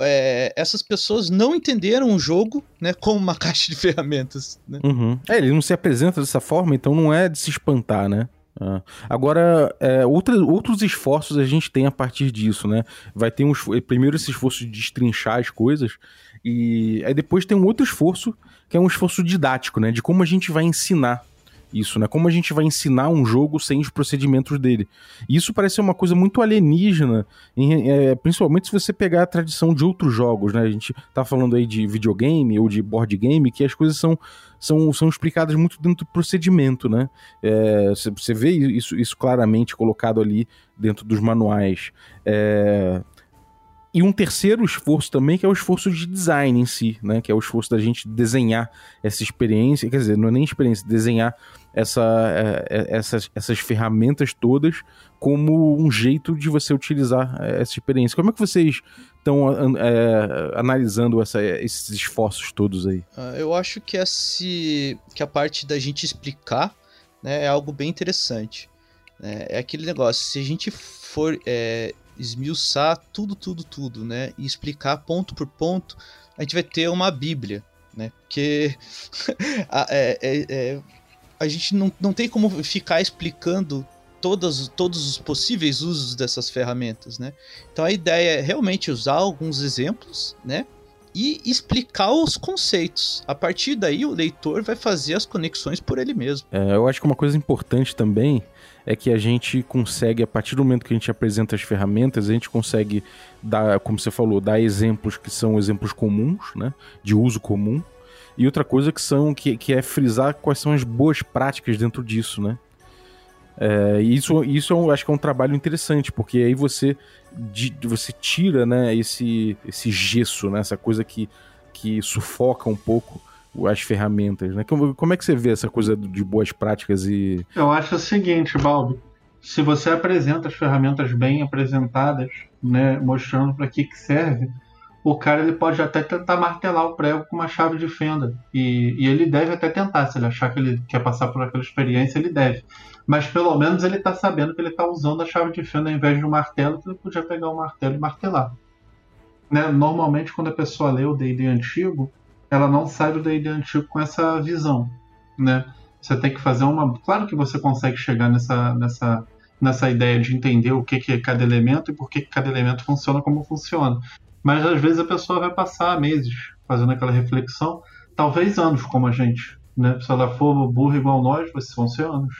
é, essas pessoas não entenderam o jogo né, como uma *laughs* caixa de ferramentas. Né? Uhum. É, ele não se apresenta dessa forma, então não é de se espantar, né? Ah. Agora, é, outra, outros esforços a gente tem a partir disso, né? Vai ter um primeiro esse esforço de destrinchar as coisas, e aí depois tem um outro esforço, que é um esforço didático, né? De como a gente vai ensinar isso, né? Como a gente vai ensinar um jogo sem os procedimentos dele. Isso parece ser uma coisa muito alienígena, em, é, principalmente se você pegar a tradição de outros jogos, né? A gente tá falando aí de videogame ou de board game, que as coisas são, são, são explicadas muito dentro do procedimento, né? É, você vê isso, isso claramente colocado ali dentro dos manuais. É, e um terceiro esforço também, que é o esforço de design em si, né? Que é o esforço da gente desenhar essa experiência, quer dizer, não é nem experiência, desenhar essa, é, é, essas, essas ferramentas todas como um jeito de você utilizar é, essa experiência. Como é que vocês estão é, analisando essa, esses esforços todos aí? Ah, eu acho que, esse, que a parte da gente explicar né, é algo bem interessante. Né? É aquele negócio, se a gente for é, esmiuçar tudo, tudo, tudo, né? E explicar ponto por ponto, a gente vai ter uma bíblia, né? Porque *laughs* a, é, é, é, a gente não, não tem como ficar explicando todas, todos os possíveis usos dessas ferramentas, né? Então a ideia é realmente usar alguns exemplos, né? E explicar os conceitos. A partir daí, o leitor vai fazer as conexões por ele mesmo. É, eu acho que uma coisa importante também é que a gente consegue, a partir do momento que a gente apresenta as ferramentas, a gente consegue dar, como você falou, dar exemplos que são exemplos comuns, né? De uso comum. E outra coisa que são que, que é frisar quais são as boas práticas dentro disso, né? É, isso, isso eu acho que é um trabalho interessante, porque aí você, de, você tira né, esse, esse gesso, né, essa coisa que, que sufoca um pouco as ferramentas, né? Como, como é que você vê essa coisa de boas práticas e. Eu acho o seguinte, Balbi. Se você apresenta as ferramentas bem apresentadas, né, mostrando para que, que serve, o cara ele pode até tentar martelar o prego com uma chave de fenda. E, e, ele deve até tentar, se ele achar que ele quer passar por aquela experiência, ele deve. Mas pelo menos ele está sabendo que ele está usando a chave de fenda ao invés de um martelo, que ele podia pegar o um martelo e martelar. Né? Normalmente, quando a pessoa lê o D&D antigo, ela não sai do D&D antigo com essa visão, né? Você tem que fazer uma... Claro que você consegue chegar nessa, nessa, nessa ideia de entender o que, que é cada elemento e por que, que cada elemento funciona como funciona. Mas às vezes a pessoa vai passar meses fazendo aquela reflexão, talvez anos como a gente, né? Se ela for burra igual nós, vão ser anos,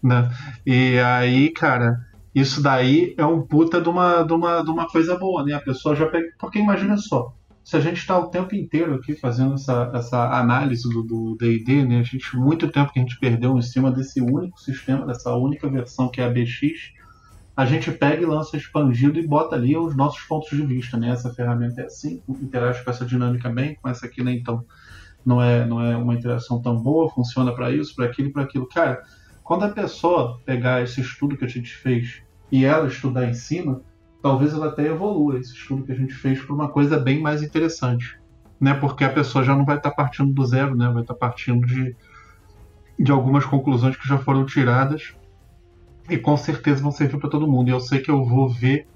né? E aí, cara, isso daí é um puta de uma, de uma, de uma coisa boa, né? A pessoa já pega. Porque imagina só, se a gente está o tempo inteiro aqui fazendo essa, essa análise do D&D, né, a gente muito tempo que a gente perdeu em cima desse único sistema, dessa única versão que é a BX, a gente pega e lança expandido e bota ali os nossos pontos de vista, né? Essa ferramenta é assim, interage com essa dinâmica bem, com essa aqui, né? Então não é não é uma interação tão boa, funciona para isso, para aquilo, para aquilo. Cara, quando a pessoa pegar esse estudo que a gente fez e ela estudar em cima, talvez ela até evolua esse estudo que a gente fez para uma coisa bem mais interessante, né? Porque a pessoa já não vai estar tá partindo do zero, né? Vai estar tá partindo de, de algumas conclusões que já foram tiradas e com certeza vão servir para todo mundo. E eu sei que eu vou ver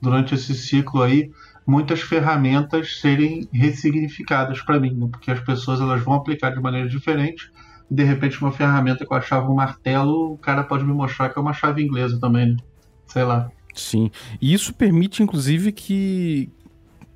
durante esse ciclo aí muitas ferramentas serem ressignificadas para mim, né? porque as pessoas elas vão aplicar de maneira diferente. E de repente uma ferramenta que eu achava um martelo, o cara pode me mostrar que é uma chave inglesa também, né? sei lá. Sim. E isso permite, inclusive, que,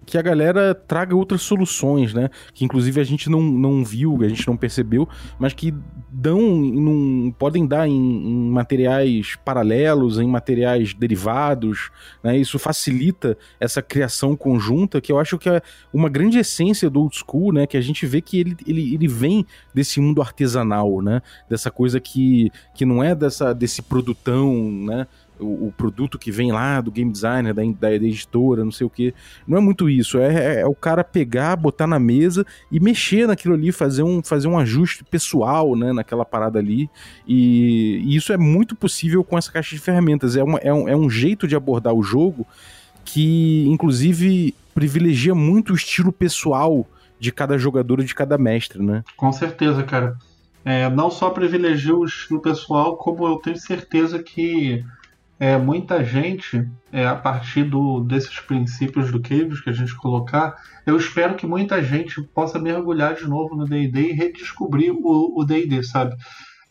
que a galera traga outras soluções, né? Que inclusive a gente não, não viu, a gente não percebeu, mas que dão, num, podem dar em, em, materiais paralelos, em materiais derivados, né? Isso facilita essa criação conjunta, que eu acho que é uma grande essência do old school, né? Que a gente vê que ele, ele, ele vem desse mundo artesanal, né? Dessa coisa que, que não é dessa, desse produtão, né? O, o, produto que vem lá do game designer, da, da, editora, não sei o que. Não é muito isso. É, é, é, o cara pegar, botar na mesa e mexer naquilo ali, fazer um, fazer um ajuste pessoal né, naquela parada ali. E, e isso é muito possível com essa caixa de ferramentas. É, uma, é, um, é um jeito de abordar o jogo que, inclusive, privilegia muito o estilo pessoal de cada jogador e de cada mestre, né? Com certeza, cara. É, não só privilegia o estilo pessoal, como eu tenho certeza que é, muita gente, é, a partir do, desses princípios do Caves que a gente colocar, eu espero que muita gente possa mergulhar de novo no D&D e redescobrir o D&D, sabe?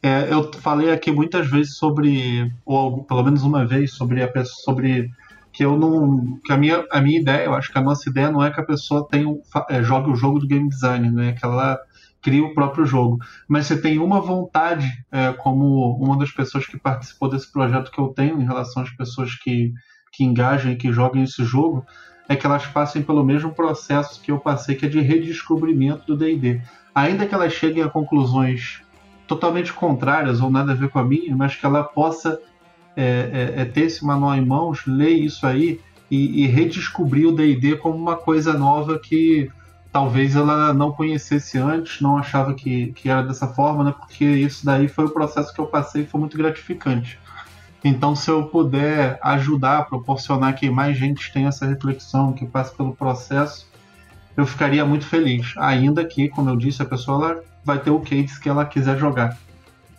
É, eu falei aqui muitas vezes sobre, ou pelo menos uma vez, sobre a pessoa, sobre que eu não, que a minha, a minha ideia, eu acho que a nossa ideia não é que a pessoa tenha, é, jogue o jogo do game design, né? Que ela cria o próprio jogo. Mas você tem uma vontade, é, como uma das pessoas que participou desse projeto que eu tenho em relação às pessoas que, que engajam e que jogam esse jogo, é que elas passem pelo mesmo processo que eu passei, que é de redescobrimento do D&D. Ainda que elas cheguem a conclusões totalmente contrárias ou nada a ver com a minha, mas que ela possa é, é, é ter esse manual em mãos, ler isso aí e, e redescobrir o D&D como uma coisa nova que talvez ela não conhecesse antes, não achava que, que era dessa forma, né? Porque isso daí foi o processo que eu passei e foi muito gratificante. Então, se eu puder ajudar, proporcionar que mais gente tenha essa reflexão, que passe pelo processo, eu ficaria muito feliz. Ainda que, como eu disse, a pessoa ela vai ter o case que ela quiser jogar.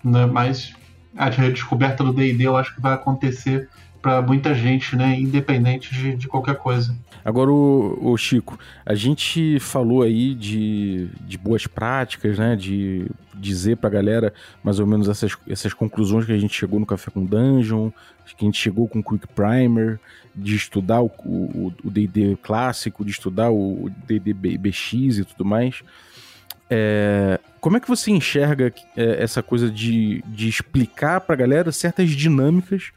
Né? Mas a redescoberta do D&D eu acho que vai acontecer para muita gente, né, independente de, de qualquer coisa. Agora, o, o, Chico, a gente falou aí de, de boas práticas, né, de dizer para a galera mais ou menos essas, essas conclusões que a gente chegou no Café com Dungeon, que a gente chegou com Quick Primer, de estudar o D&D clássico, de estudar o D&D BX e tudo mais. É, como é que você enxerga é, essa coisa de, de explicar para a galera certas dinâmicas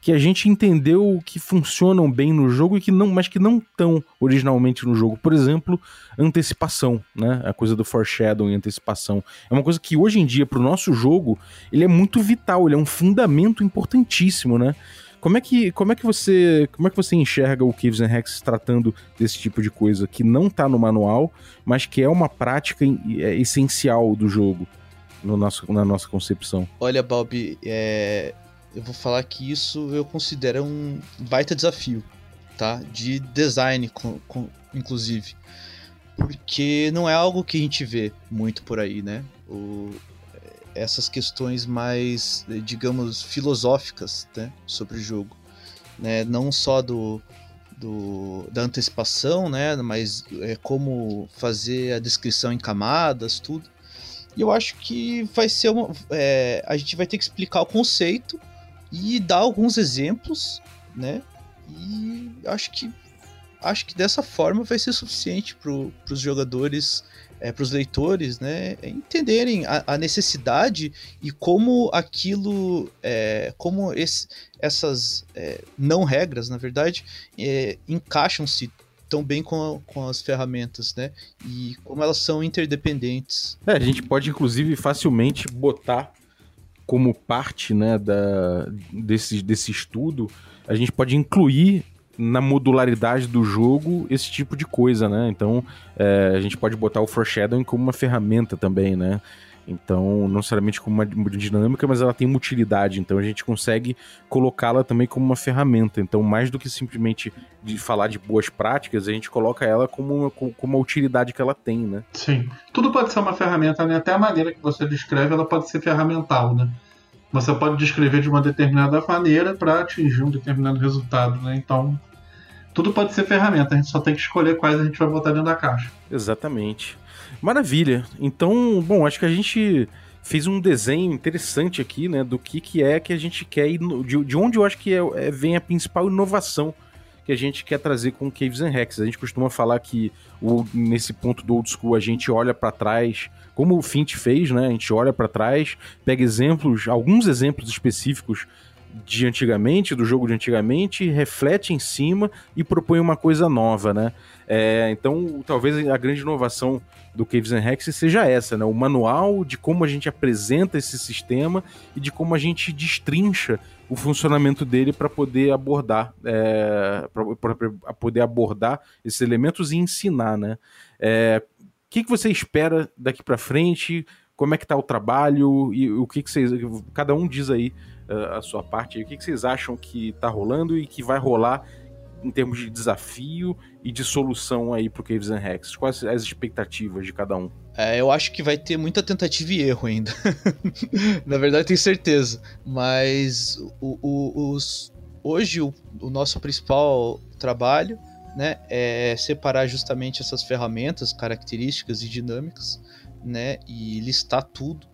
que a gente entendeu que funcionam bem no jogo e que não, mas que não estão originalmente no jogo. Por exemplo, antecipação, né? A coisa do foreshadowing, antecipação. É uma coisa que hoje em dia para o nosso jogo, ele é muito vital, ele é um fundamento importantíssimo, né? Como é que, como é que você, como é que você enxerga o Caves and Hexes tratando desse tipo de coisa que não está no manual, mas que é uma prática é, essencial do jogo no nosso, na nossa concepção? Olha, Bob, é, eu vou falar que isso eu considero um baita desafio, tá? De design, com, com, inclusive. Porque não é algo que a gente vê muito por aí, né? O, essas questões mais, digamos, filosóficas né? sobre o jogo. Né? Não só do, do, da antecipação, né? mas é, como fazer a descrição em camadas, tudo. E eu acho que vai ser uma. É, a gente vai ter que explicar o conceito e dar alguns exemplos, né? E acho que acho que dessa forma vai ser suficiente para os jogadores, é, para os leitores, né, entenderem a, a, necessidade e como aquilo, é, como esse, essas é, não regras, na verdade, encaixam-se tão bem com, a, com as ferramentas, né? E como elas são interdependentes. É, a gente pode inclusive facilmente botar como parte né, da, desse, desse estudo, a gente pode incluir na modularidade do jogo esse tipo de coisa, né? Então é, a gente pode botar o foreshadowing como uma ferramenta também, né? Então, não necessariamente como uma dinâmica, mas ela tem uma utilidade. Então, a gente consegue colocá-la também como uma ferramenta. Então, mais do que simplesmente de falar de boas práticas, a gente coloca ela como uma, como uma utilidade que ela tem, né? Sim. Tudo pode ser uma ferramenta, né? Até a maneira que você descreve, ela pode ser ferramental, né? Você pode descrever de uma determinada maneira para atingir um determinado resultado, né? Então, tudo pode ser ferramenta, a gente só tem que escolher quais a gente vai botar dentro da caixa. Exatamente. Maravilha. Então, bom, acho que a gente fez um desenho interessante aqui, né, do que, que é que a gente quer de, de onde eu acho que é, é, vem a principal inovação que a gente quer trazer com Caves and Hexes. A gente costuma falar que o, nesse ponto do old school a gente olha para trás, como o Fint fez, né? A gente olha para trás, pega exemplos, alguns exemplos específicos de antigamente, do jogo de antigamente, reflete em cima e propõe uma coisa nova, né? É, então, talvez a grande inovação do Caves and Hexes seja essa, né? O manual de como a gente apresenta esse sistema e de como a gente destrincha o funcionamento dele para poder abordar, é, para poder abordar esses elementos e ensinar, né? É, o que, que você espera daqui para frente? Como é que tá o trabalho e o que, que vocês, cada um diz aí a sua parte, o que, que vocês acham que tá rolando e que vai rolar em termos de desafio e de solução aí pro Caves and Hexes? Quais as expectativas de cada um? É, eu acho que vai ter muita tentativa e erro ainda. *laughs* Na verdade, tenho certeza. Mas o, o, os, hoje o, o, nosso principal trabalho né, é separar justamente essas ferramentas, características e dinâmicas, né, e listar tudo,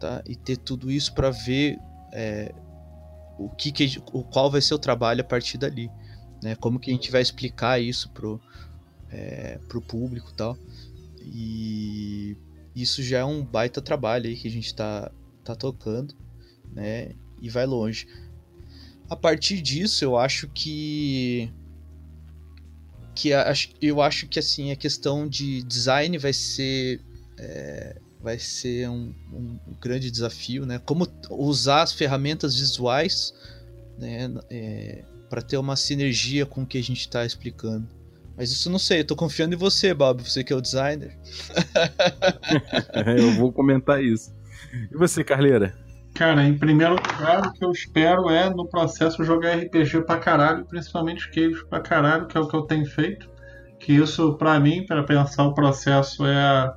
tá, e ter tudo isso para ver é, o que, que o qual vai ser o trabalho a partir dali né? Como que a gente vai explicar isso pro, é, pro público tal. E isso já é um baita trabalho aí que a gente tá, tá tocando, né? E vai longe. A partir disso, eu acho que que eu acho que assim a questão de design vai ser é, vai ser um, um, grande desafio, né? Como usar as ferramentas visuais, né? É, para ter uma sinergia com o que a gente está explicando. Mas isso não sei, eu tô confiando em você, Bob, você que é o designer. *laughs* eu vou comentar isso. E você, Carleira? Cara, em primeiro lugar, o que eu espero é no processo jogar RPG pra caralho, principalmente Caves pra caralho, que é o que eu tenho feito. Que isso, para mim, para pensar o processo, é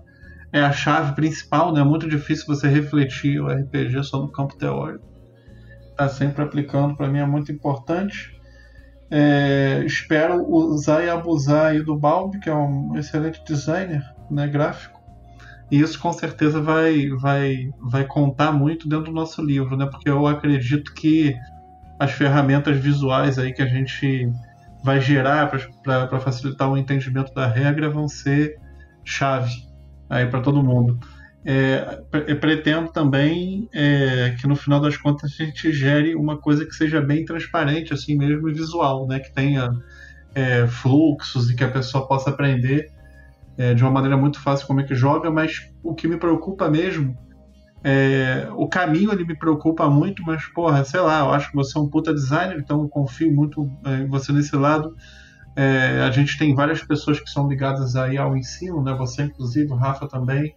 é a chave principal, né? É muito difícil você refletir o RPG só no campo teórico. Tá sempre aplicando, para mim é muito importante. É, espero usar e abusar aí do Balbi, que é um excelente designer né, gráfico. E isso com certeza vai, vai, vai contar muito dentro do nosso livro, né? Porque eu acredito que as ferramentas visuais aí que a gente vai gerar para facilitar o entendimento da regra vão ser chave aí para todo mundo. É, pretendo também é, que no final das contas a gente gere uma coisa que seja bem transparente, assim mesmo, e visual, né? Que tenha é, fluxos e que a pessoa possa aprender é, de uma maneira muito fácil como é que joga, mas o que me preocupa mesmo é, o caminho ele me preocupa muito, mas porra, sei lá, eu acho que você é um puta designer, então confio muito é, em você nesse lado. É, a gente tem várias pessoas que são ligadas aí ao ensino, né? Você inclusive, o Rafa também.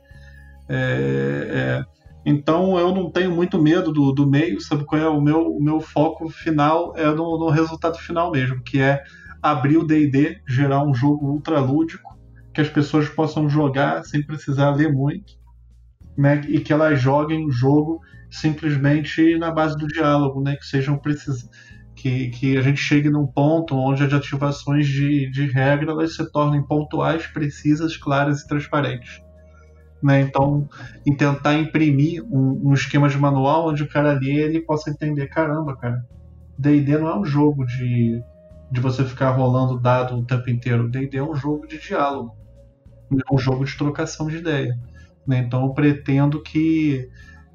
É, é, então eu não tenho muito medo do, do meio, sabe qual é? O meu, o meu foco final é no, no resultado final mesmo, que é abrir o DD, gerar um jogo ultra lúdico, que as pessoas possam jogar sem precisar ler muito, né? E que elas joguem o jogo simplesmente na base do diálogo, né? Que sejam precis... que, que a gente chegue num ponto onde as ativações de, de regra elas se tornem pontuais, precisas, claras e transparentes. Né? Então, em tentar imprimir um, um, esquema de manual onde o cara ali ele possa entender, caramba, cara, D&D não é um jogo de, de você ficar rolando dado o tempo inteiro. D&D é um jogo de diálogo, é um jogo de trocação de ideia. Né? Então, eu pretendo que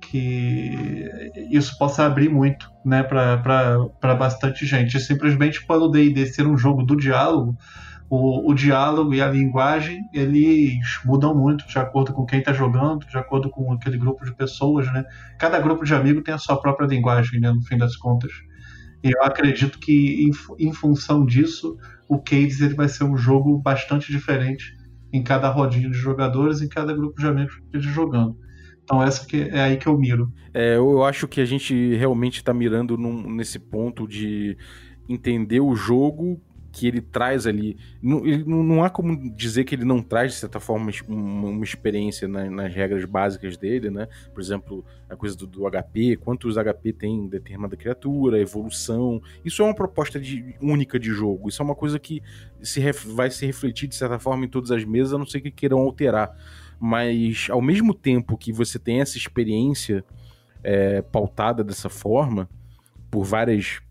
que isso possa abrir muito né, para bastante gente. Simplesmente pelo D&D ser um jogo do diálogo, o, o, diálogo e a linguagem eles mudam muito de acordo com quem está jogando, de acordo com aquele grupo de pessoas, né? Cada grupo de amigos tem a sua própria linguagem, né? No fim das contas. E eu acredito que em, em função disso, o Caves ele vai ser um jogo bastante diferente em cada rodinha de jogadores, em cada grupo de amigos que esteja jogando. Então essa que é aí que eu miro. É, eu acho que a gente realmente está mirando num, nesse ponto de entender o jogo que ele traz ali. Não, ele, não há como dizer que ele não traz, de certa forma, uma, uma experiência na, nas regras básicas dele, né? Por exemplo, a coisa do, do, HP, quantos HP tem determinada criatura, evolução. Isso é uma proposta de, única de jogo. Isso é uma coisa que se vai se refletir, de certa forma, em todas as mesas, a não ser que queiram alterar. Mas, ao mesmo tempo que você tem essa experiência é, pautada dessa forma, por várias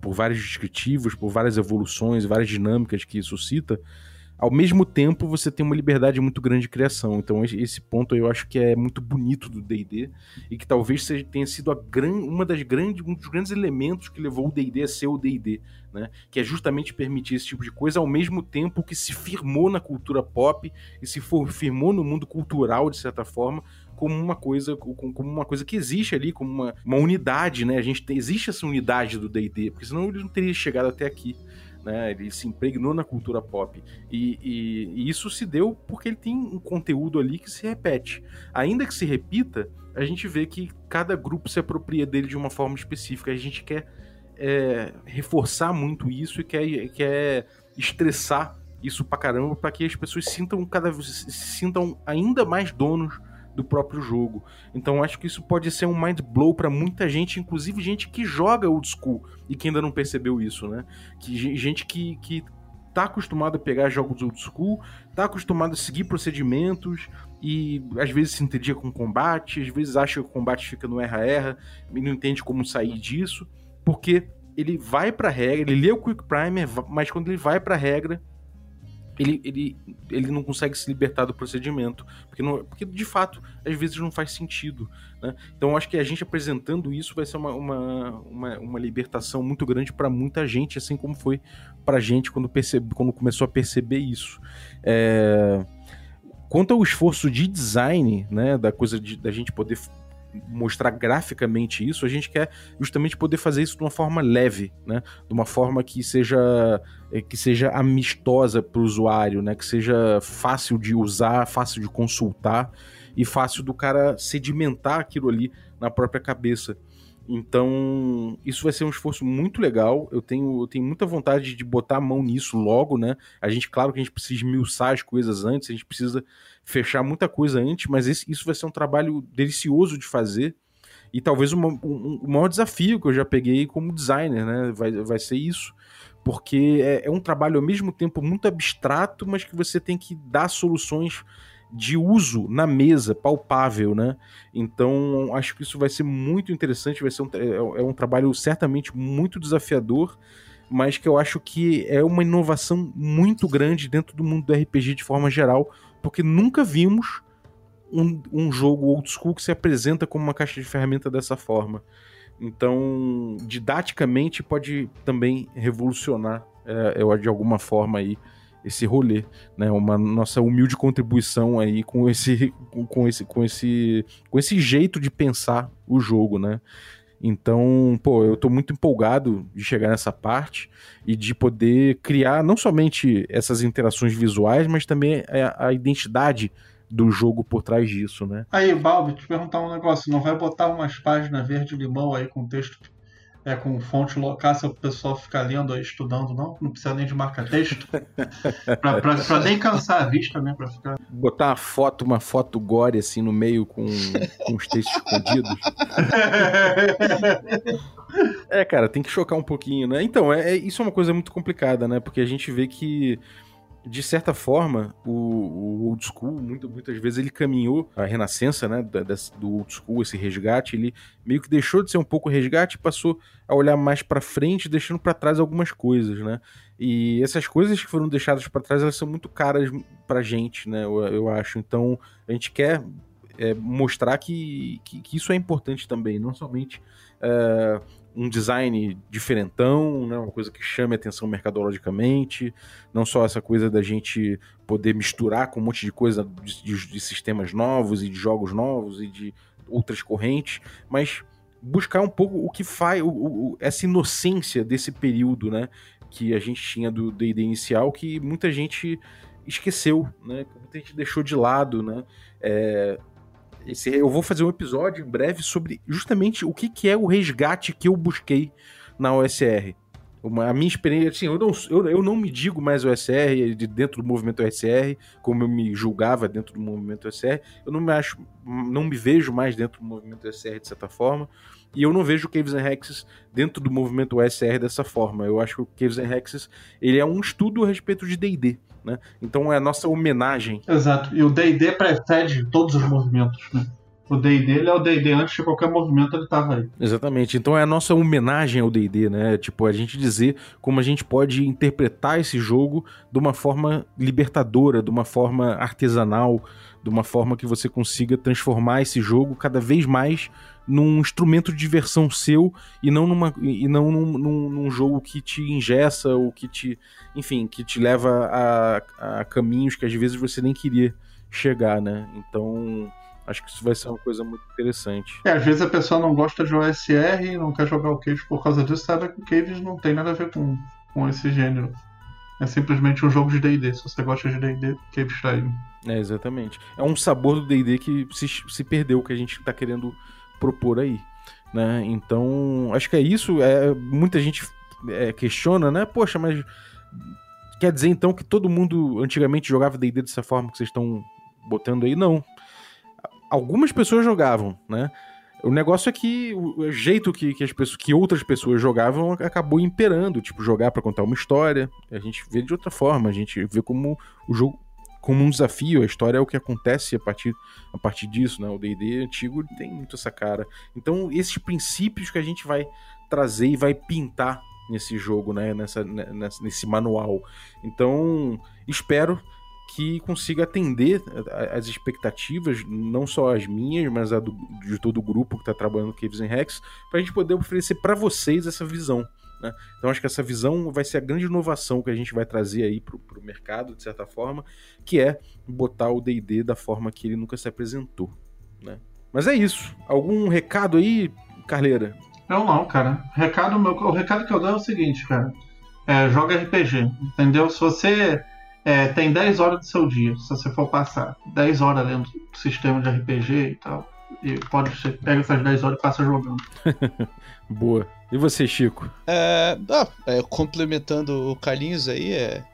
por vários descritivos, por várias evoluções, várias dinâmicas que suscita, ao mesmo tempo você tem uma liberdade muito grande de criação. Então esse ponto eu acho que é muito bonito do D&D e que talvez seja, tenha sido gran, uma das grandes, um dos grandes elementos que levou o D&D a ser o D&D, né? Que é justamente permitir esse tipo de coisa ao mesmo tempo que se firmou na cultura pop e se for, firmou no mundo cultural de certa forma como uma coisa como uma coisa que existe ali como uma, uma unidade, né? A gente tem, existe essa unidade do D&D, porque senão ele não teria chegado até aqui né? Ele se impregnou na cultura pop. E, e, e, isso se deu porque ele tem um conteúdo ali que se repete. Ainda que se repita, a gente vê que cada grupo se apropria dele de uma forma específica. A gente quer é, reforçar muito isso e quer, quer estressar isso pra caramba para que as pessoas sintam cada se sintam ainda mais donos do próprio jogo. Então acho que isso pode ser um mind blow para muita gente, inclusive gente que joga old school e que ainda não percebeu isso, né? Que gente que, que tá acostumado a pegar jogos old school, tá acostumado a seguir procedimentos e às vezes se entendia com combate, às vezes acha que o combate fica no erra-erra e não entende como sair disso, porque ele vai pra regra, ele lê o Quick Primer, mas quando ele vai pra regra, ele, ele, ele não consegue se libertar do procedimento, porque, não, porque de fato, às vezes não faz sentido. Né? Então, acho que a gente apresentando isso vai ser uma, uma, uma, uma libertação muito grande para muita gente, assim como foi para gente quando, percebe, quando começou a perceber isso. É... Quanto ao esforço de design, né, da coisa de, da gente poder mostrar graficamente isso, a gente quer justamente poder fazer isso de uma forma leve, né? De uma forma que seja é, que seja amistosa para o usuário, né? Que seja fácil de usar, fácil de consultar e fácil do cara sedimentar aquilo ali na própria cabeça. Então, isso vai ser um esforço muito legal. Eu tenho, eu tenho muita vontade de botar a mão nisso logo, né? A gente, claro que a gente precisa esmiuçar as coisas antes, a gente precisa fechar muita coisa antes, mas esse, isso vai ser um trabalho delicioso de fazer. E talvez uma, um, o maior desafio que eu já peguei como designer, né? Vai, vai ser isso. Porque é, é um trabalho ao mesmo tempo muito abstrato, mas que você tem que dar soluções de uso na mesa, palpável, né? Então, acho que isso vai ser muito interessante, vai ser um, é, é um trabalho certamente muito desafiador, mas que eu acho que é uma inovação muito grande dentro do mundo do RPG de forma geral, porque nunca vimos um, um jogo old school que se apresenta como uma caixa de ferramenta dessa forma. Então, didaticamente, pode também revolucionar é, eu, de alguma forma aí esse rolê, né? Uma nossa humilde contribuição aí com esse, com esse, com esse, com esse jeito de pensar o jogo, né? Então, pô, eu tô muito empolgado de chegar nessa parte e de poder criar não somente essas interações visuais, mas também a, a identidade do jogo por trás disso, né? Aí, Balbi, te perguntar um negócio, não vai botar umas páginas verde limão aí com texto é, com fonte local para o pessoal ficar lendo estudando, não? Não precisa nem de marca-texto. *laughs* para nem cansar a vista, né? Pra ficar... Botar uma foto, uma foto gore assim no meio com, com os textos escondidos. *laughs* é, cara, tem que chocar um pouquinho, né? Então, é, é, isso é uma coisa muito complicada, né? Porque a gente vê que de certa forma, o, o old school, muito, muitas vezes, ele caminhou, a renascença né, da, do old school, esse resgate, ele meio que deixou de ser um pouco resgate e passou a olhar mais para frente, deixando para trás algumas coisas, né? E essas coisas que foram deixadas para trás, elas são muito caras pra gente, né? Eu, eu acho. Então, a gente quer é, mostrar que, que, que, isso é importante também, não somente. É, um design diferentão, né, uma coisa que chame atenção mercadologicamente, não só essa coisa da gente poder misturar com um monte de coisa de, de, de sistemas novos e de jogos novos e de outras correntes, mas buscar um pouco o que faz o, o, essa inocência desse período, né, que a gente tinha do D&D inicial, que muita gente esqueceu, né, muita gente deixou de lado, né, é, esse, eu vou fazer um episódio em breve sobre justamente o que, que é o resgate que eu busquei na OSR. Uma, a minha experiência, assim, eu não, eu, eu não me digo mais OSR de dentro do movimento OSR, como eu me julgava dentro do movimento OSR. Eu não me acho, não me vejo mais dentro do movimento OSR de certa forma. E eu não vejo Caves and Hexes dentro do movimento OSR dessa forma. Eu acho que o Caves and Hexes ele é um estudo a respeito de D&D. Né? Então é a nossa homenagem. Exato. E o D&D precede todos os movimentos. Né? O D&D é o D&D antes de qualquer movimento ele tava aí. Exatamente. Então é a nossa homenagem ao D&D, né? Tipo, a gente dizer como a gente pode interpretar esse jogo de uma forma libertadora, de uma forma artesanal, de uma forma que você consiga transformar esse jogo cada vez mais num instrumento de diversão seu e não, numa, e não num, num, num jogo que te ingessa ou que te, enfim, que te leva a, a caminhos que às vezes você nem queria chegar, né? Então, acho que isso vai ser uma coisa muito interessante. É, às vezes a pessoa não gosta de OSR e não quer jogar o Caves por causa disso, sabe que o Caves não tem nada a ver com, com esse gênero. É simplesmente um jogo de D&D. Se você gosta de D&D, Caves tá aí. É, exatamente. É um sabor do D&D que se, se perdeu, que a gente tá querendo propor aí. Né? Então, acho que é isso. É, muita gente é, questiona, né? Poxa, mas quer dizer então que todo mundo antigamente jogava D&D dessa forma que vocês estão botando aí? Não. Algumas pessoas jogavam, né? O negócio é que o jeito que, que, as pessoas, que outras pessoas jogavam acabou imperando, tipo, jogar para contar uma história. A gente vê de outra forma, a gente vê como o jogo como um desafio, a história é o que acontece a partir, a partir disso, né? O D&D antigo tem muito essa cara. Então, esses princípios que a gente vai trazer e vai pintar nesse jogo, né? Nessa, nessa, nesse manual. Então, espero que consiga atender as expectativas, não só as minhas, mas a do, de todo o grupo que está trabalhando Caves and Rex, para a gente poder oferecer para vocês essa visão. Né? Então acho que essa visão vai ser a grande inovação que a gente vai trazer aí para o mercado, de certa forma, que é botar o D&D da forma que ele nunca se apresentou. Né? Mas é isso. Algum recado aí, Carleira? Não, não, cara. Recado meu, o recado que eu dou é o seguinte, cara. É, joga RPG, entendeu? Se você é, tem 10 horas do seu dia, se você for passar 10 horas lendo sistema de RPG e tal, e pode ser, pega essas 10 horas e passa jogando. *laughs* Boa. E você, Chico? É, ah, é, complementando o Carlinhos aí, é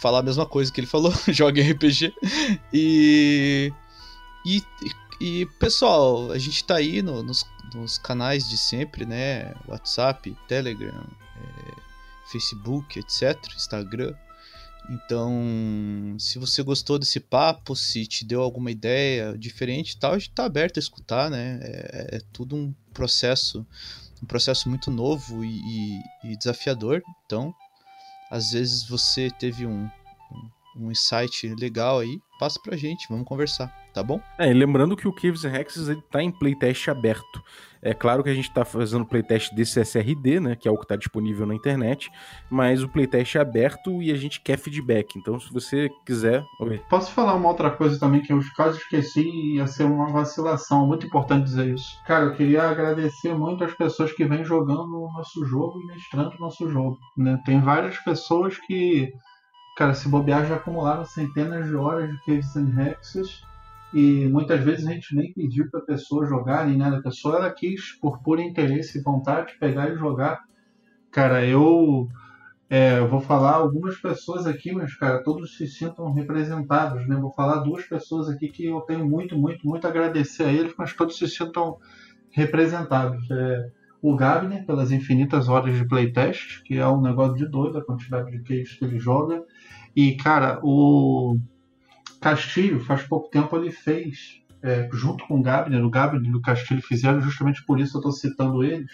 falar a mesma coisa que ele falou, *laughs* joga RPG. E, e, e, pessoal, a gente tá aí no, nos, nos, canais de sempre, né? WhatsApp, Telegram, é, Facebook, etc. Instagram. Então, se você gostou desse papo, se te deu alguma ideia diferente tal, a gente tá aberto a escutar, né? É, é tudo um processo, um processo muito novo e, e, desafiador. Então, às vezes você teve um, um, um insight legal aí, passa pra gente, vamos conversar, tá bom? É, e lembrando que o Caves and Hexes ele tá em playtest aberto. É claro que a gente está fazendo playtest desse SRD, né, que é o que está disponível na internet, mas o playtest é aberto e a gente quer feedback. Então, se você quiser. Oi. Posso falar uma outra coisa também que eu quase esqueci e ia ser uma vacilação. Muito importante dizer isso. Cara, eu queria agradecer muito as pessoas que vêm jogando o nosso jogo e mestrando o nosso jogo. Né? Tem várias pessoas que, cara, se bobear já acumularam centenas de horas de Caves and Hexes e muitas vezes a gente nem pediu para a pessoa jogar nem nada, a pessoa ela quis por puro interesse e vontade pegar e jogar. Cara, eu, é, vou falar algumas pessoas aqui, mas cara, todos se sintam representados, né? Vou falar duas pessoas aqui que eu tenho muito, muito, muito a agradecer a eles, mas todos se sintam representados. É, o Gabner, pelas infinitas horas de playtest, que é um negócio de doido a quantidade de queijos que ele joga. E, cara, o Castilho, faz pouco tempo, ele fez, é, junto com o Gabner, o Gabner e o Castilho fizeram, justamente por isso eu estou citando eles,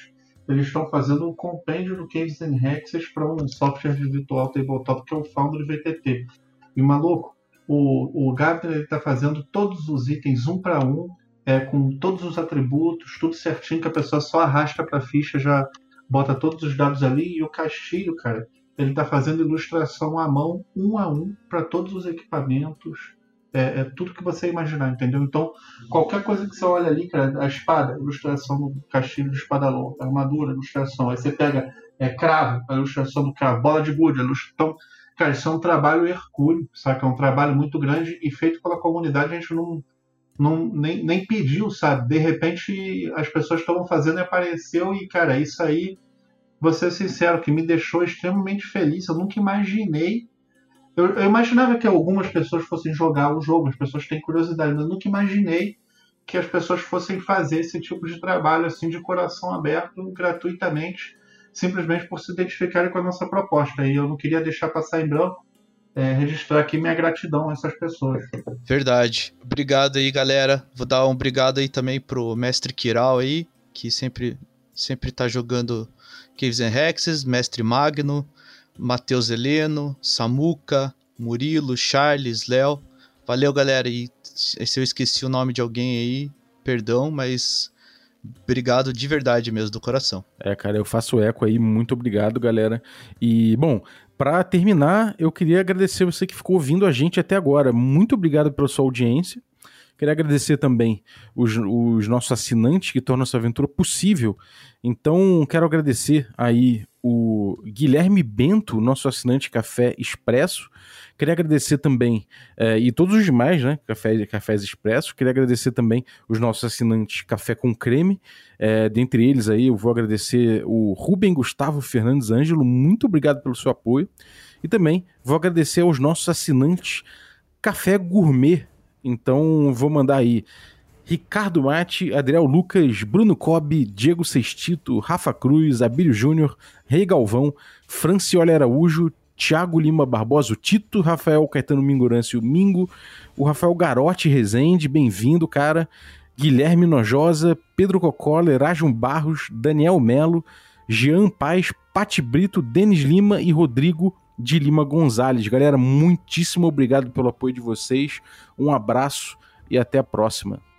eles estão fazendo um compêndio do Caves and Hexes para um software de virtual tabletop que é o Foundry VTT. E maluco, o, o Gabner está fazendo todos os itens um para um, é, com todos os atributos, tudo certinho, que a pessoa só arrasta para a ficha, já bota todos os dados ali. E o Castilho, cara, ele está fazendo ilustração à mão, um a um, para todos os equipamentos, é, é, tudo que você imaginar, entendeu? Então, qualquer coisa que você olha ali, cara, a espada, ilustração do castilho de espada longa, a armadura, ilustração. Aí você pega é, cravo, a ilustração do cravo, bola de gude, Então, cara, isso é um trabalho hercúleo, sabe? É um trabalho muito grande e feito pela comunidade, a gente não, não nem, nem pediu, sabe? De repente, as pessoas estavam fazendo e apareceu e, cara, isso aí, vou ser sincero, que me deixou extremamente feliz. Eu nunca imaginei eu, eu, imaginava que algumas pessoas fossem jogar o jogo, as pessoas têm curiosidade, mas nunca imaginei que as pessoas fossem fazer esse tipo de trabalho assim de coração aberto, gratuitamente, simplesmente por se identificarem com a nossa proposta. E eu não queria deixar passar em branco é, registrar aqui minha gratidão a essas pessoas. Verdade. Obrigado aí, galera. Vou dar um obrigado aí também pro mestre Kiral aí, que sempre sempre tá jogando Caves and Hexes, mestre Magno, Matheus Heleno, Samuca, Murilo, Charles, Léo. Valeu, galera. E se eu esqueci o nome de alguém aí, perdão, mas obrigado de verdade mesmo, do coração. É, cara, eu faço eco aí. Muito obrigado, galera. E, bom, para terminar, eu queria agradecer você que ficou ouvindo a gente até agora. Muito obrigado pela sua audiência. Queria agradecer também os, os nossos assinantes que tornam essa aventura possível. Então, quero agradecer aí o Guilherme Bento, nosso assinante Café Expresso. Queria agradecer também, eh, e todos os demais, né, Café, Cafés Expresso. Queria agradecer também os nossos assinantes Café com Creme. Eh, dentre eles aí, eu vou agradecer o Rubem Gustavo Fernandes Ângelo. Muito obrigado pelo seu apoio. E também vou agradecer aos nossos assinantes Café Gourmet. Então, vou mandar aí Ricardo Mate, Adriel Lucas, Bruno Cobb, Diego Sextito, Rafa Cruz, Abílio Júnior, Rei Galvão, Franciola Araújo, Thiago Lima Barbosa, o Tito, Rafael Caetano Mingurance, o Mingo, o Rafael Garotti Rezende, bem-vindo, cara, Guilherme Nojosa, Pedro Cocola, Erasmo Barros, Daniel Melo, Jean Paz, Pati Brito, Denis Lima e Rodrigo de Lima Gonzalez. Galera, muitíssimo obrigado pelo apoio de vocês, um abraço e até a próxima.